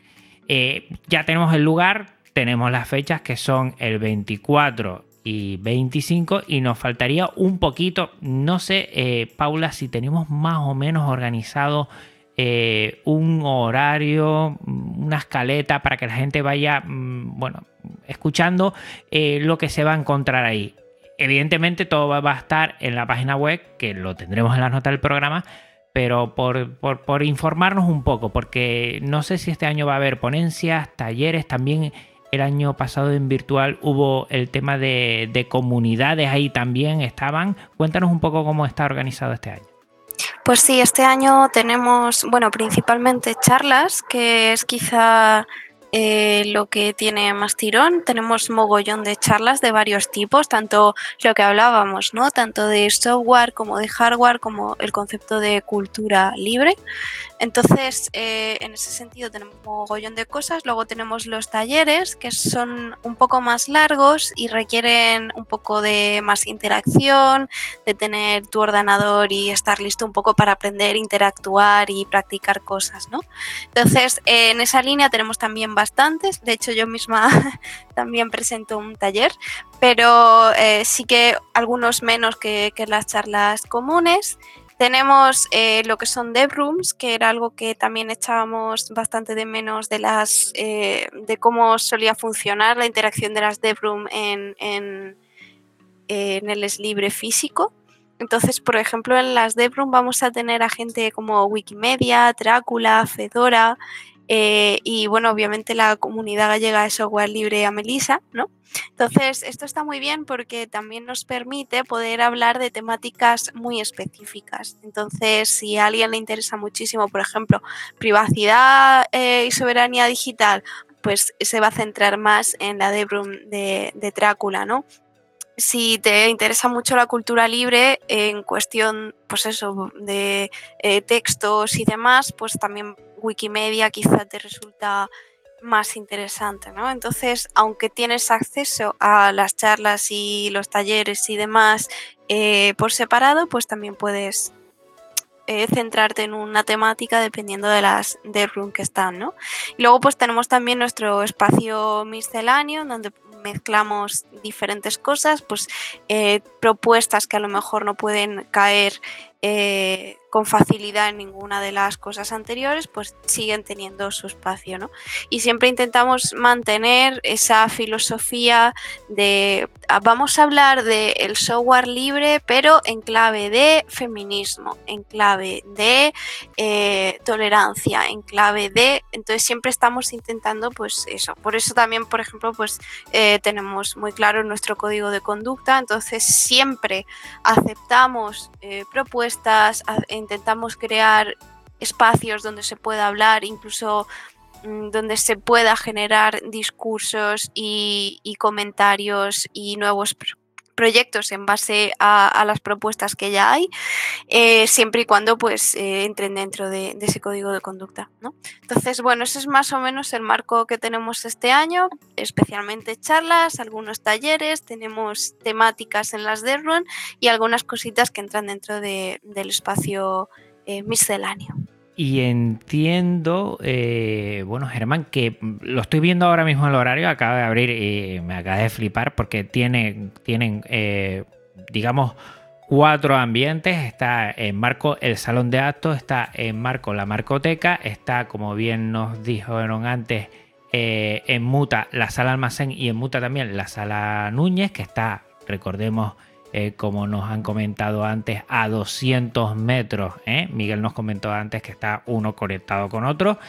Eh, ya tenemos el lugar, tenemos las fechas que son el 24 y 25 y nos faltaría un poquito, no sé, eh, Paula, si tenemos más o menos organizado eh, un horario, una escaleta para que la gente vaya, mm, bueno, escuchando eh, lo que se va a encontrar ahí. Evidentemente todo va a estar en la página web, que lo tendremos en la nota del programa, pero por, por, por, informarnos un poco, porque no sé si este año va a haber ponencias, talleres, también el año pasado en virtual hubo el tema de, de comunidades, ahí también estaban. Cuéntanos un poco cómo está organizado este año. Pues sí, este año tenemos, bueno, principalmente charlas, que es quizá eh, lo que tiene más tirón. Tenemos mogollón de charlas de varios tipos, tanto lo que hablábamos, ¿no? Tanto de software como de hardware, como el concepto de cultura libre. Entonces, eh, en ese sentido tenemos mogollón de cosas. Luego tenemos los talleres, que son un poco más largos y requieren un poco de más interacción, de tener tu ordenador y estar listo un poco para aprender, interactuar y practicar cosas, ¿no? Entonces, eh, en esa línea tenemos también bastantes. De hecho, yo misma también presento un taller, pero eh, sí que algunos menos que las charlas comunes. Tenemos eh, lo que son dev rooms, que era algo que también echábamos bastante de menos de las eh, de cómo solía funcionar la interacción de las dev rooms en, en, en el libre físico. Entonces, por ejemplo, en las dev rooms vamos a tener a gente como Wikimedia, Drácula, Fedora, eh, y bueno, obviamente la comunidad gallega de software libre a Melissa, ¿no? Entonces, esto está muy bien porque también nos permite poder hablar de temáticas muy específicas. Entonces, si a alguien le interesa muchísimo, por ejemplo, privacidad eh, y soberanía digital, pues se va a centrar más en la Debrum de, de Drácula, ¿no? si te interesa mucho la cultura libre en cuestión, pues eso, de eh, textos y demás, pues también Wikimedia quizá te resulta más interesante, ¿no? Entonces, aunque tienes acceso a las charlas y los talleres y demás eh, por separado, pues también puedes eh, centrarte en una temática dependiendo de las de room que están, ¿no? Y luego pues tenemos también nuestro espacio misceláneo donde mezclamos diferentes cosas, pues eh, propuestas que a lo mejor no pueden caer eh, con facilidad en ninguna de las cosas anteriores, pues siguen teniendo su espacio, ¿no? Y siempre intentamos mantener esa filosofía de ah, vamos a hablar del software libre, pero en clave de feminismo, en clave de eh, tolerancia, en clave de. Entonces siempre estamos intentando, pues eso. Por eso también, por ejemplo, pues eh, tenemos muy claro nuestro código de conducta. Entonces siempre aceptamos propuestas intentamos crear espacios donde se pueda hablar, incluso mm, donde se pueda generar discursos y, comentarios y nuevos proyectos en base a, las propuestas que ya hay, eh, siempre y cuando pues eh, entren dentro de, ese código de conducta. Entonces, bueno, ese es más o menos el marco que tenemos este año, especialmente charlas, algunos talleres, tenemos temáticas en las de Run y algunas cositas que entran dentro del espacio eh, misceláneo. Y entiendo, eh, bueno, Germán, que lo estoy viendo ahora mismo en el horario, acaba de abrir y me acaba de flipar porque tiene, tienen, eh, digamos, cuatro ambientes. Está en marco el salón de actos, está en marco la marcoteca, está, como bien nos dijeron antes, eh, en muta la sala almacén y en muta también la sala Núñez, que está, recordemos, eh, como nos han comentado antes, a 200 metros. ¿eh? Miguel nos comentó antes que está uno conectado con otro.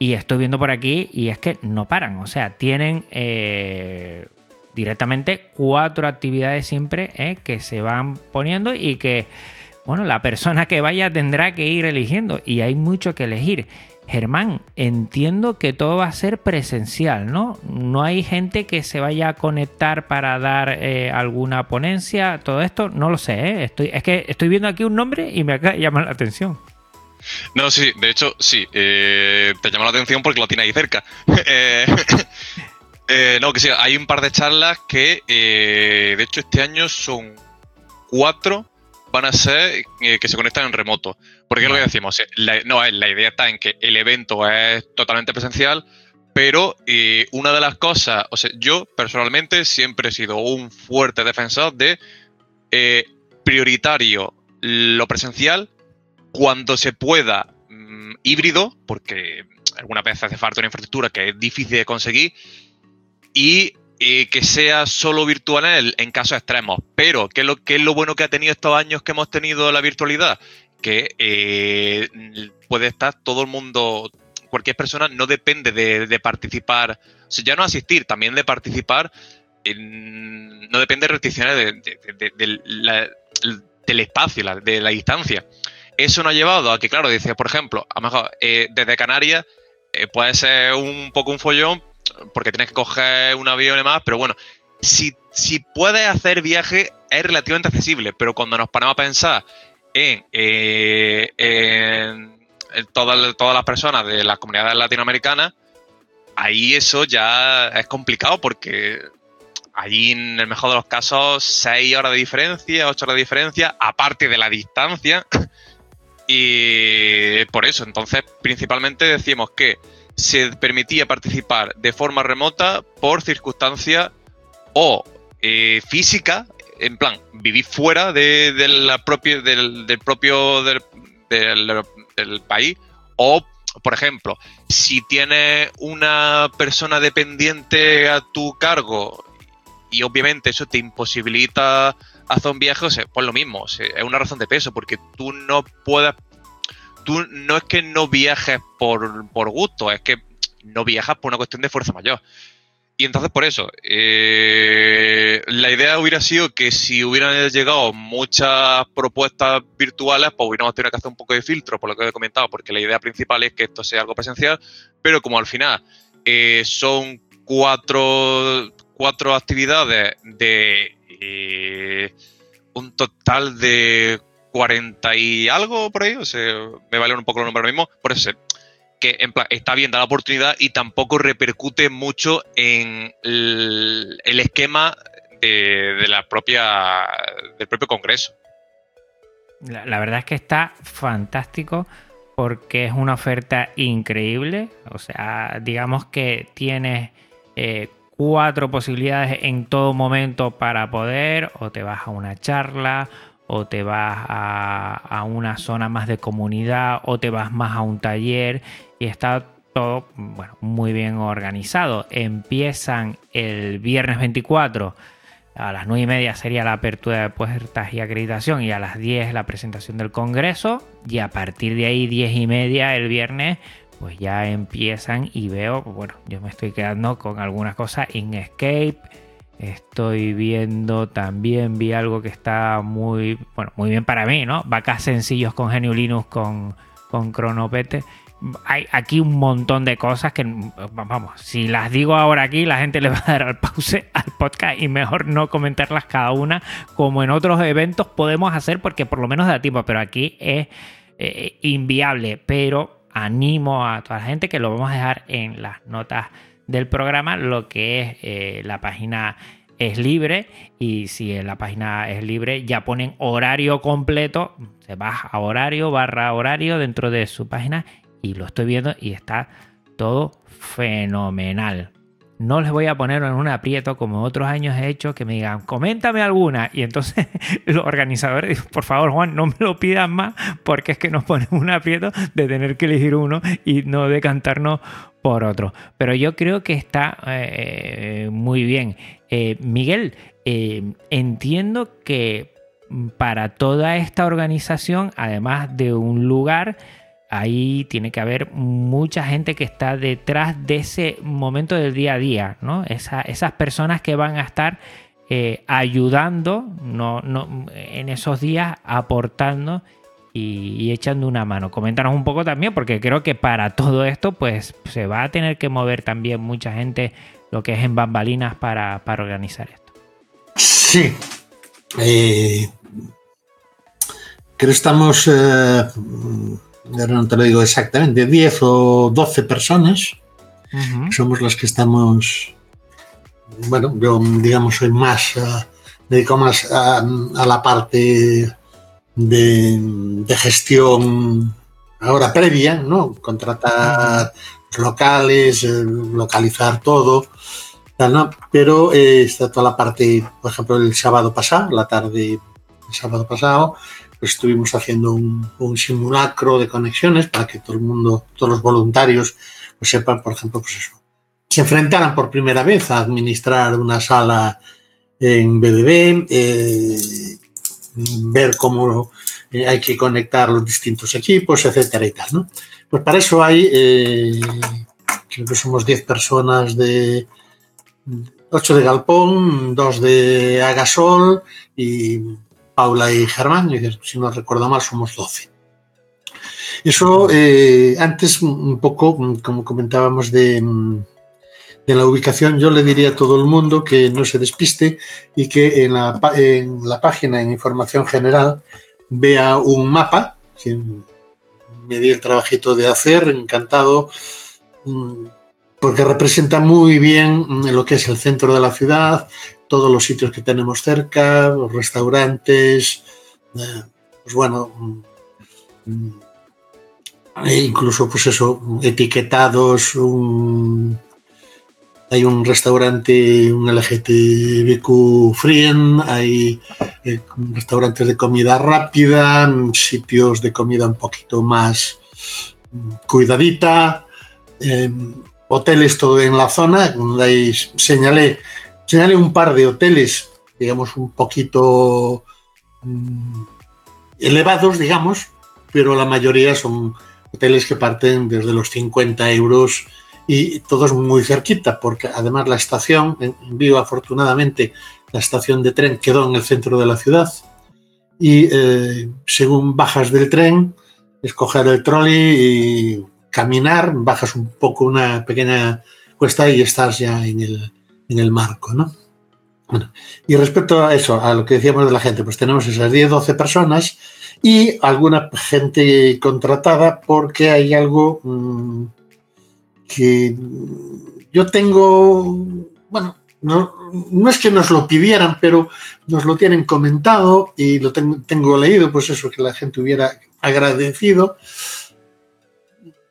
Y estoy viendo por aquí y es que no paran. O sea, tienen eh, directamente cuatro actividades siempre que se van poniendo y que, bueno, la persona que vaya tendrá que ir eligiendo. Y hay mucho que elegir. Germán, entiendo que todo va a ser presencial, ¿no? No hay gente que se vaya a conectar para dar eh, alguna ponencia, todo esto, no lo sé, ¿eh? estoy, es que estoy viendo aquí un nombre y me llamar la atención. No, sí, de hecho, sí, eh, te llama la atención porque lo tiene ahí cerca. no, que sí, hay un par de charlas que, de hecho, este año son cuatro van a ser eh, que se conectan en remoto. Porque es lo que decimos, la, no, la idea está en que el evento es totalmente presencial, pero eh, una de las cosas, o sea, yo personalmente siempre he sido un fuerte defensor de eh, prioritario lo presencial cuando se pueda mm, híbrido, porque alguna vez hace falta una infraestructura que es difícil de conseguir, y que sea solo virtual en, casos extremos. Pero, ¿qué es, lo, ¿qué es lo bueno que ha tenido estos años que hemos tenido la virtualidad? Que eh, puede estar todo el mundo, cualquier persona no depende de, participar, o ya no asistir, también de participar, no depende de restricciones del espacio, de la distancia. Eso nos ha llevado a que, claro, dice, por ejemplo, a lo mejor eh, desde Canarias eh, puede ser un poco un follón, porque tienes que coger un avión y demás, pero bueno, si, si puedes hacer viaje es relativamente accesible, pero cuando nos paramos a pensar en, todas, las personas de las comunidades latinoamericanas, ahí eso ya es complicado porque allí en el mejor de los casos 6 horas de diferencia, 8 horas de diferencia, aparte de la distancia. Y por eso, entonces, principalmente decimos que se permitía participar de forma remota por circunstancias o eh, física, en plan, vivir fuera de, la propia, del, propio del, país, o, por ejemplo, si tienes una persona dependiente a tu cargo y obviamente eso te imposibilita hacer un viaje, pues lo mismo, es una razón de peso, porque tú no puedes tú no es que no viajes por, gusto, es que no viajas por una cuestión de fuerza mayor. Y entonces por eso, eh, la idea hubiera sido que si hubieran llegado muchas propuestas virtuales, pues hubiéramos tenido que hacer un poco de filtro, por lo que he comentado, porque la idea principal es que esto sea algo presencial, pero como al final eh, son cuatro, cuatro actividades de eh, un total de 40 y algo por ahí, o sea, me valen un poco los números mismo, por eso que en plan, está bien dar la oportunidad y tampoco repercute mucho en el, esquema de, la propia, del propio Congreso. La, verdad es que está fantástico porque es una oferta increíble. O sea, digamos que tienes eh, cuatro posibilidades en todo momento para poder, o te vas a una charla, o te vas a una zona más de comunidad, o te vas más a un taller, y está todo bueno, muy bien organizado. Empiezan el viernes 24 a las 9 y media sería la apertura de puertas y acreditación y a las 10 la presentación del Congreso y a partir de ahí 10 y media el viernes pues ya empiezan y veo, bueno, yo me estoy quedando con algunas cosas en Escape. Estoy viendo también, vi algo que está muy, bueno, muy bien para mí, ¿no? Vacas sencillos con Genio Linux, con, con Cronopete hay aquí un montón de cosas que, vamos, si las digo ahora aquí, la gente le va a dar al pause al podcast y mejor no comentarlas cada una, como en otros eventos podemos hacer porque por lo menos da tiempo, pero aquí es eh, inviable. Pero animo a toda la gente que lo vamos a dejar en las notas del programa, lo que es eh, la página es libre y si la página es libre ya ponen horario completo, se va a horario barra horario dentro de su página y lo estoy viendo y está todo fenomenal. No les voy a poner en un aprieto como otros años he hecho que me digan, coméntame alguna. Y entonces los organizadores dicen, por favor Juan, no me lo pidan más porque es que nos ponemos un aprieto de tener que elegir uno y no decantarnos por otro. Pero yo creo que está eh, muy bien. Eh, Miguel, eh, entiendo que para toda esta organización, además de un lugar, ahí tiene que haber mucha gente que está detrás de ese momento del día a día, ¿no? esas personas que van a estar eh, ayudando no, en esos días, aportando y, echando una mano. Coméntanos un poco también, porque creo que para todo esto, pues se va a tener que mover también mucha gente lo que es en bambalinas para, organizar esto. Sí. Eh, creo que estamos eh, no te lo digo exactamente, 10 o 12 personas. Somos las que estamos, bueno, yo digamos soy más, uh, dedico más a, la parte de, gestión ahora previa, ¿no? Contratar locales, eh, localizar todo, ¿no? pero eh, está toda la parte, por ejemplo, el sábado pasado, la tarde el sábado pasado, pues estuvimos haciendo un, simulacro de conexiones para que todo el mundo, todos los voluntarios, pues sepan, por ejemplo, pues eso, se enfrentaran por primera vez a administrar una sala en BDB, eh, ver cómo eh, hay que conectar los distintos equipos, etcétera y tal. Pues para eso hay, eh, creo que somos 10 personas de 8 de Galpón, 2 de Agasol y Paula y Germán, si no recuerdo mal, somos 12. Eso, eh, antes un poco, como comentábamos de, de, la ubicación, yo le diría a todo el mundo que no se despiste y que en la, en la página, en información general, vea un mapa, que me di el trabajito de hacer, encantado, mm, porque representa muy bien lo que es el centro de la ciudad, todos los sitios que tenemos cerca, los restaurantes, eh, pues bueno, mm, e incluso pues eso, etiquetados, hay un restaurante, un LGTBQ Frien, hay eh, restaurantes de comida rápida, sitios de comida un poquito más mm, cuidadita, eh, hoteles todo en la zona, ahí señalé señale un par de hoteles, digamos, un poquito mm, elevados, digamos, pero la mayoría son hoteles que parten desde los 50 euros y todos muy cerquita, porque además la estación, en vivo afortunadamente, la estación de tren quedó en el centro de la ciudad y eh, según bajas del tren, escoger el trolley y caminar, bajas un poco una pequeña cuesta y estás ya en el, en el marco, ¿no? Bueno, y respecto a eso, a lo que decíamos de la gente, pues tenemos esas 10, 12 personas y alguna gente contratada porque hay algo mm, que yo tengo, bueno, no, no, es que nos lo pidieran, pero nos lo tienen comentado y lo tengo, tengo leído, pues eso, que la gente hubiera agradecido,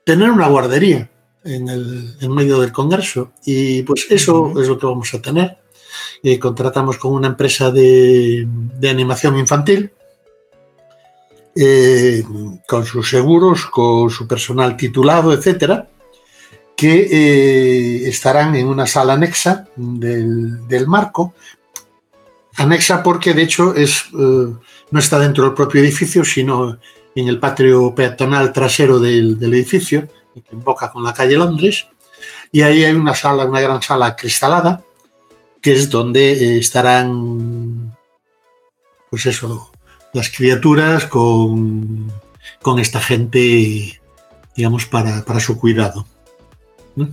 tener una guardería en, el, en medio del Congreso. Y pues eso es lo que vamos a tener. Eh, contratamos con una empresa de, de animación infantil, eh, con sus seguros, con su personal titulado, etcétera, que eh, estarán en una sala anexa del, del, marco. Anexa porque de hecho es, no está dentro del propio edificio, sino en el patio peatonal trasero del, del edificio, que emboca con la calle Londres. Y ahí hay una sala, una gran sala cristalada, que es donde eh, estarán, pues eso, las criaturas con, con esta gente, digamos, para, para su cuidado. ¿no?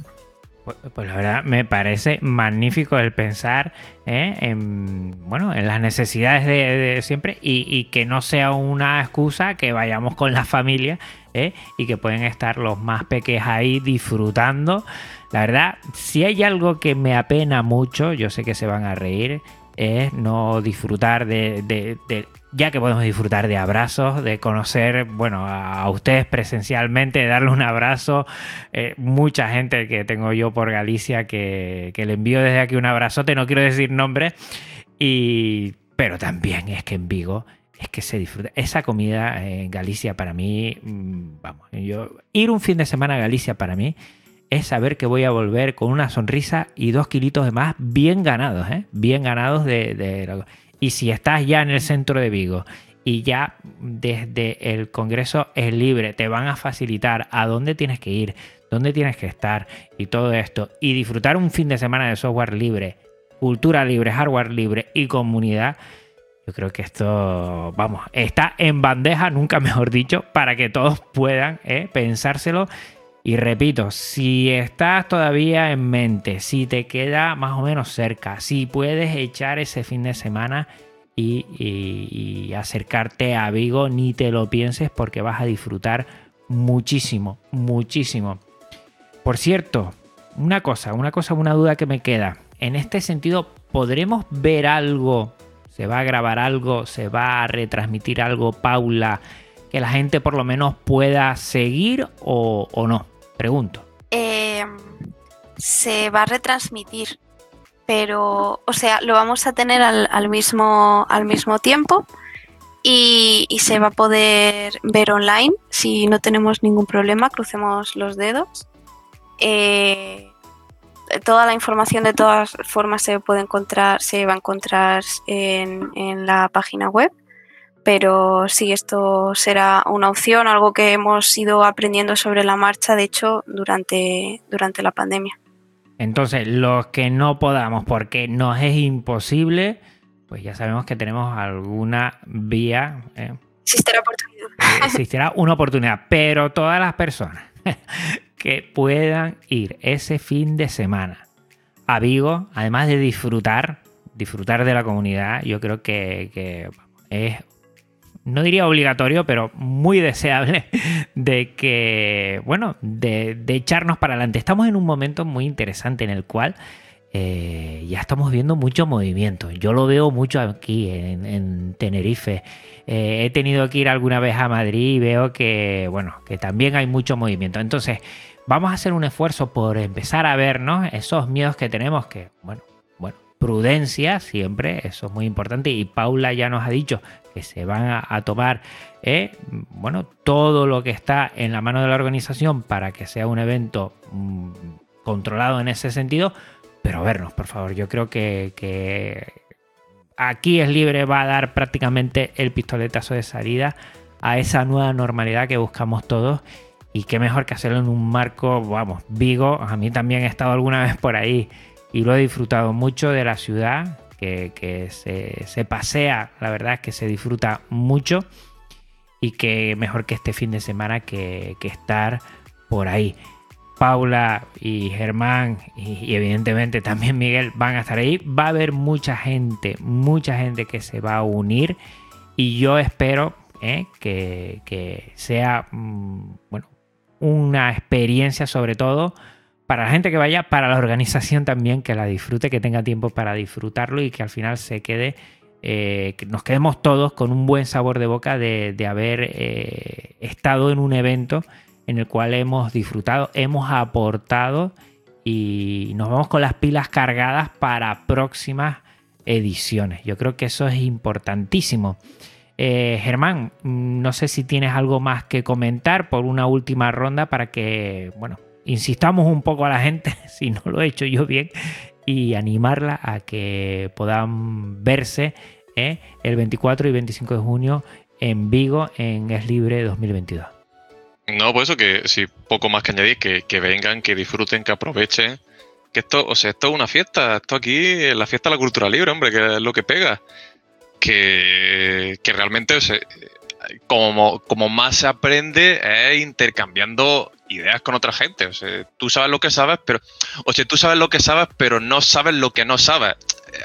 Pues, pues, la verdad me parece magnífico el pensar ¿eh? en, bueno, en las necesidades de, siempre y, que no sea una excusa que vayamos con la familia ¿eh? y que pueden estar los más pequeños ahí disfrutando. La verdad, si hay algo que me apena mucho, yo sé que se van a reír, es no disfrutar de, ya que podemos disfrutar de abrazos, de conocer, bueno, a, ustedes presencialmente, darle un abrazo. Eh, mucha gente que tengo yo por Galicia que, que, le envío desde aquí un abrazote, no quiero decir nombre, y, pero también es que en Vigo es que se disfruta. Esa comida en Galicia para mí, mm, vamos, yo ir un fin de semana a Galicia para mí es saber que voy a volver con una sonrisa y dos kilitos de más bien ganados, ¿eh? bien ganados de, de y si estás ya en el centro de Vigo y ya desde el Congreso es libre, te van a facilitar a dónde tienes que ir, dónde tienes que estar y todo esto. Y disfrutar un fin de semana de software libre, cultura libre, hardware libre y comunidad. Yo creo que esto, vamos, está en bandeja, nunca mejor dicho, para que todos puedan ¿eh? pensárselo. Y repito, si estás todavía en mente, si te queda más o menos cerca, si puedes echar ese fin de semana y, acercarte a Vigo, ni te lo pienses porque vas a disfrutar muchísimo, muchísimo. Por cierto, una cosa, una cosa, una duda que me queda. En este sentido, ¿podremos ver algo? ¿Se va a grabar algo? ¿Se va a retransmitir algo, Paula? Que la gente por lo menos pueda seguir o, o no. Pregunto. Eh, se va a retransmitir, pero, o sea, lo vamos a tener al, al mismo, al mismo tiempo y, y, se va a poder ver online si no tenemos ningún problema, crucemos los dedos. Eh, toda la información de todas formas se puede encontrar, se va a encontrar en, en la página web pero sí, esto será una opción, algo que hemos ido aprendiendo sobre la marcha, de hecho, durante, durante la pandemia. Entonces, los que no podamos, porque nos es imposible, pues ya sabemos que tenemos alguna vía. Eh, existirá oportunidad. Eh, existirá una oportunidad, pero todas las personas que puedan ir ese fin de semana a Vigo, además de disfrutar, disfrutar de la comunidad, yo creo que, es no diría obligatorio, pero muy deseable de que, bueno, de, echarnos para adelante. Estamos en un momento muy interesante en el cual eh, ya estamos viendo mucho movimiento. Yo lo veo mucho aquí en, en Tenerife. Eh, he tenido que ir alguna vez a Madrid y veo que, bueno, que también hay mucho movimiento. Entonces, vamos a hacer un esfuerzo por empezar a vernos esos miedos que tenemos que, bueno, bueno, prudencia siempre, eso es muy importante. Y Paula ya nos ha dicho que se van a, tomar eh, bueno, todo lo que está en la mano de la organización para que sea un evento mmm, controlado en ese sentido, pero vernos, por favor. Yo creo que, aquí es libre, va a dar prácticamente el pistoletazo de salida a esa nueva normalidad que buscamos todos. Y qué mejor que hacerlo en un marco, vamos, Vigo, a mí también he estado alguna vez por ahí y lo he disfrutado mucho de la ciudad, que, que se, se, pasea, la verdad es que se disfruta mucho y que mejor que este fin de semana que, que estar por ahí. Paula y Germán y, evidentemente también Miguel van a estar ahí. Va a haber mucha gente, mucha gente que se va a unir y yo espero eh, que, que, sea mmm, bueno, una experiencia sobre todo para la gente que vaya, para la organización también, que la disfrute, que tenga tiempo para disfrutarlo y que al final se quede, eh, que nos quedemos todos con un buen sabor de boca de, haber eh, estado en un evento en el cual hemos disfrutado, hemos aportado y nos vamos con las pilas cargadas para próximas ediciones. Yo creo que eso es importantísimo. Eh, Germán, no sé si tienes algo más que comentar por una última ronda para que, bueno, insistamos un poco a la gente, si no lo he hecho yo bien, y animarla a que puedan verse eh, el 24 y 25 de junio en Vigo en Es Libre 2022. No, por eso que sí, poco más que añadir, que, que vengan, que disfruten, que aprovechen. Que esto, o sea, esto es una fiesta, esto aquí la fiesta de la cultura libre, hombre, que es lo que pega. Que, que realmente, o sea, como, como más se aprende es intercambiando ideas con otra gente. O sea, tú sabes lo que sabes, pero. O sea, tú sabes lo que sabes, pero no sabes lo que no sabes.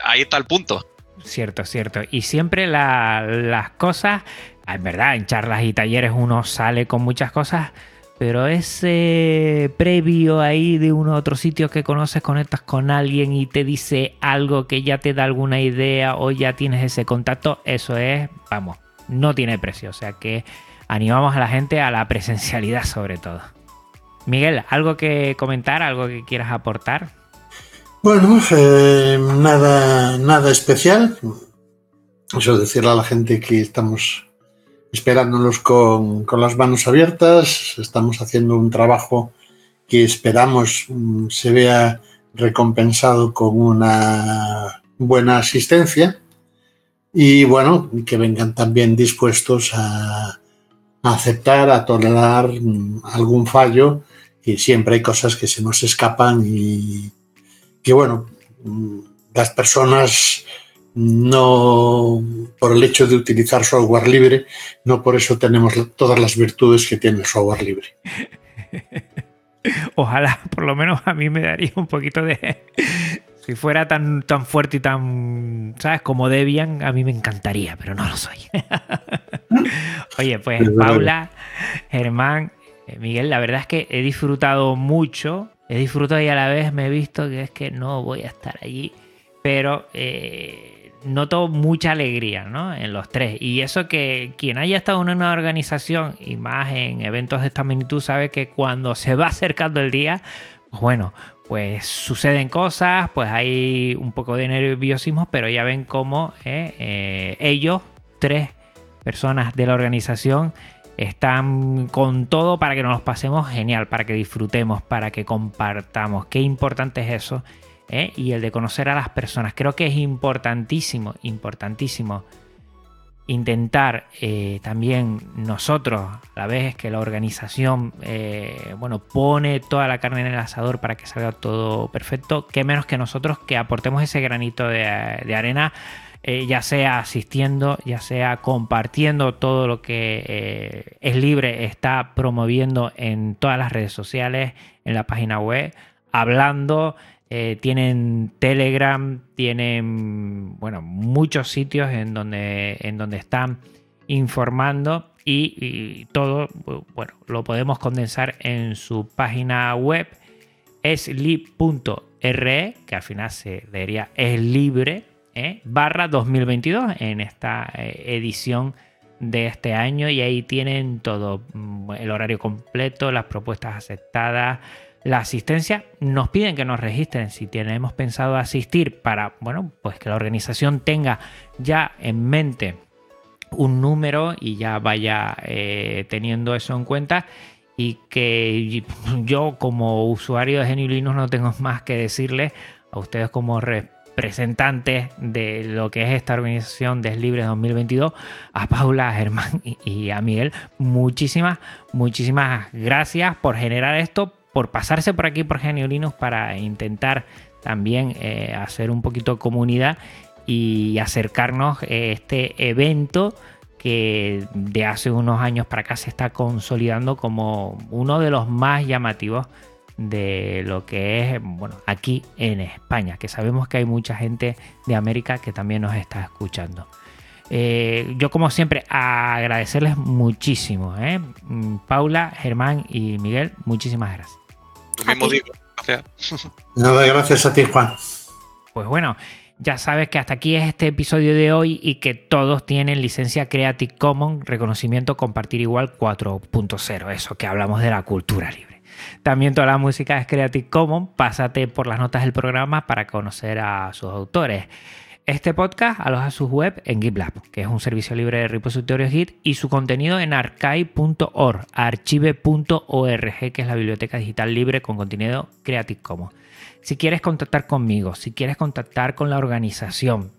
Ahí está el punto. Cierto, cierto. Y siempre las cosas, en verdad, en charlas y talleres uno sale con muchas cosas, pero ese previo ahí de uno u otro sitio que conoces, conectas con alguien y te dice algo que ya te da alguna idea o ya tienes ese contacto, eso es, vamos, no tiene precio. O sea que animamos a la gente a la presencialidad sobre todo. Miguel, ¿algo que comentar? ¿Algo que quieras aportar? Bueno, eh, nada, nada especial. Eso decirle a la gente que estamos esperándolos con, con, las manos abiertas. Estamos haciendo un trabajo que esperamos mm, se vea recompensado con una buena asistencia y bueno, que vengan también dispuestos a, aceptar, a tolerar mm, algún fallo y siempre hay cosas que se nos escapan y que bueno, mm, las personas no, por el hecho de utilizar software libre, no por eso tenemos todas las virtudes que tiene el software libre. Ojalá, por lo menos a mí me daría un poquito de... Si fuera tan, tan fuerte y tan, ¿sabes? Como Debian, a mí me encantaría, pero no lo soy. Oye, pues Paula, Germán, eh, Miguel, la verdad es que he disfrutado mucho he disfrutado y a la vez me he visto que es que no voy a estar allí, pero eh, noto mucha alegría ¿no? en los tres. Y eso que quien haya estado en una organización y más en eventos de esta magnitud sabe que cuando se va acercando el día, pues bueno, pues suceden cosas, pues hay un poco de nerviosismo, pero ya ven cómo eh, eh, ellos, tres personas de la organización, están con todo para que nos pasemos genial, para que disfrutemos, para que compartamos. Qué importante es eso. ¿Eh? Y el de conocer a las personas. Creo que es importantísimo, importantísimo intentar eh, también nosotros, a la vez que la organización eh, bueno, pone toda la carne en el asador para que salga todo perfecto, qué menos que nosotros que aportemos ese granito de, arena ya sea asistiendo, ya sea compartiendo todo lo que es libre, está promoviendo en todas las redes sociales, en la página web, hablando. Eh, tienen Telegram, tienen bueno, muchos sitios en donde, en donde están informando y, todo bueno, lo podemos condensar en su página web esli.re, que al final se leería es libre, ¿eh? barra 2022 en esta eh, edición de este año y ahí tienen todo mm, el horario completo, las propuestas aceptadas, la asistencia. Nos piden que nos registren si tenemos pensado asistir para, bueno, pues que la organización tenga ya en mente un número y ya vaya eh, teniendo eso en cuenta y que yo como usuario de Genio no tengo más que decirle a ustedes como representantes de lo que es esta organización Deslibre 2022, a Paula, a Germán y, a Miguel. Muchísimas, muchísimas gracias por generar esto, por pasarse por aquí por Geniolinos para intentar también eh, hacer un poquito comunidad y acercarnos a este evento que de hace unos años para acá se está consolidando como uno de los más llamativos de lo que es, bueno, aquí en España, que sabemos que hay mucha gente de América que también nos está escuchando. Eh, yo como siempre agradecerles muchísimo, ¿eh? Mm, Paula, Germán y Miguel, muchísimas gracias. gracias. Nada, gracias a ti, Juan. Pues bueno, Ya sabes que hasta aquí es este episodio de hoy y que todos tienen licencia Creative Commons, reconocimiento compartir igual 4.0, eso que hablamos de la cultura libre. También toda la música es Creative Commons, pásate por las notas del programa para conocer a sus autores. Este podcast aloja su web en GitLab, que es un servicio libre de repositorios Git, y su contenido en archive.org, archive.org, que es la biblioteca digital libre con contenido Creative Commons. Si quieres contactar conmigo, si quieres contactar con la organización,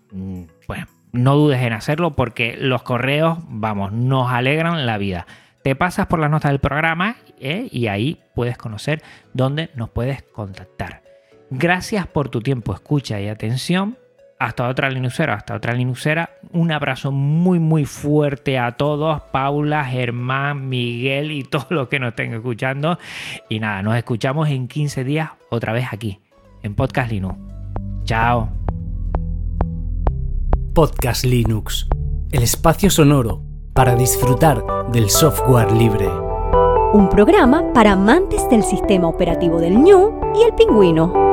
bueno, no dudes en hacerlo porque los correos, vamos, nos alegran la vida. Te pasas por las notas del programa ¿eh? y ahí puedes conocer dónde nos puedes contactar. Gracias por tu tiempo, escucha y atención. Hasta otra Linuxera, hasta otra Linuxera. Un abrazo muy, muy fuerte a todos. Paula, Germán, Miguel y todos los que nos estén escuchando. Y nada, nos escuchamos en 15 días otra vez aquí en Podcast Linux. Chao. Podcast Linux, el espacio sonoro para disfrutar del software libre. Un programa para amantes del sistema operativo del ñu y el pingüino.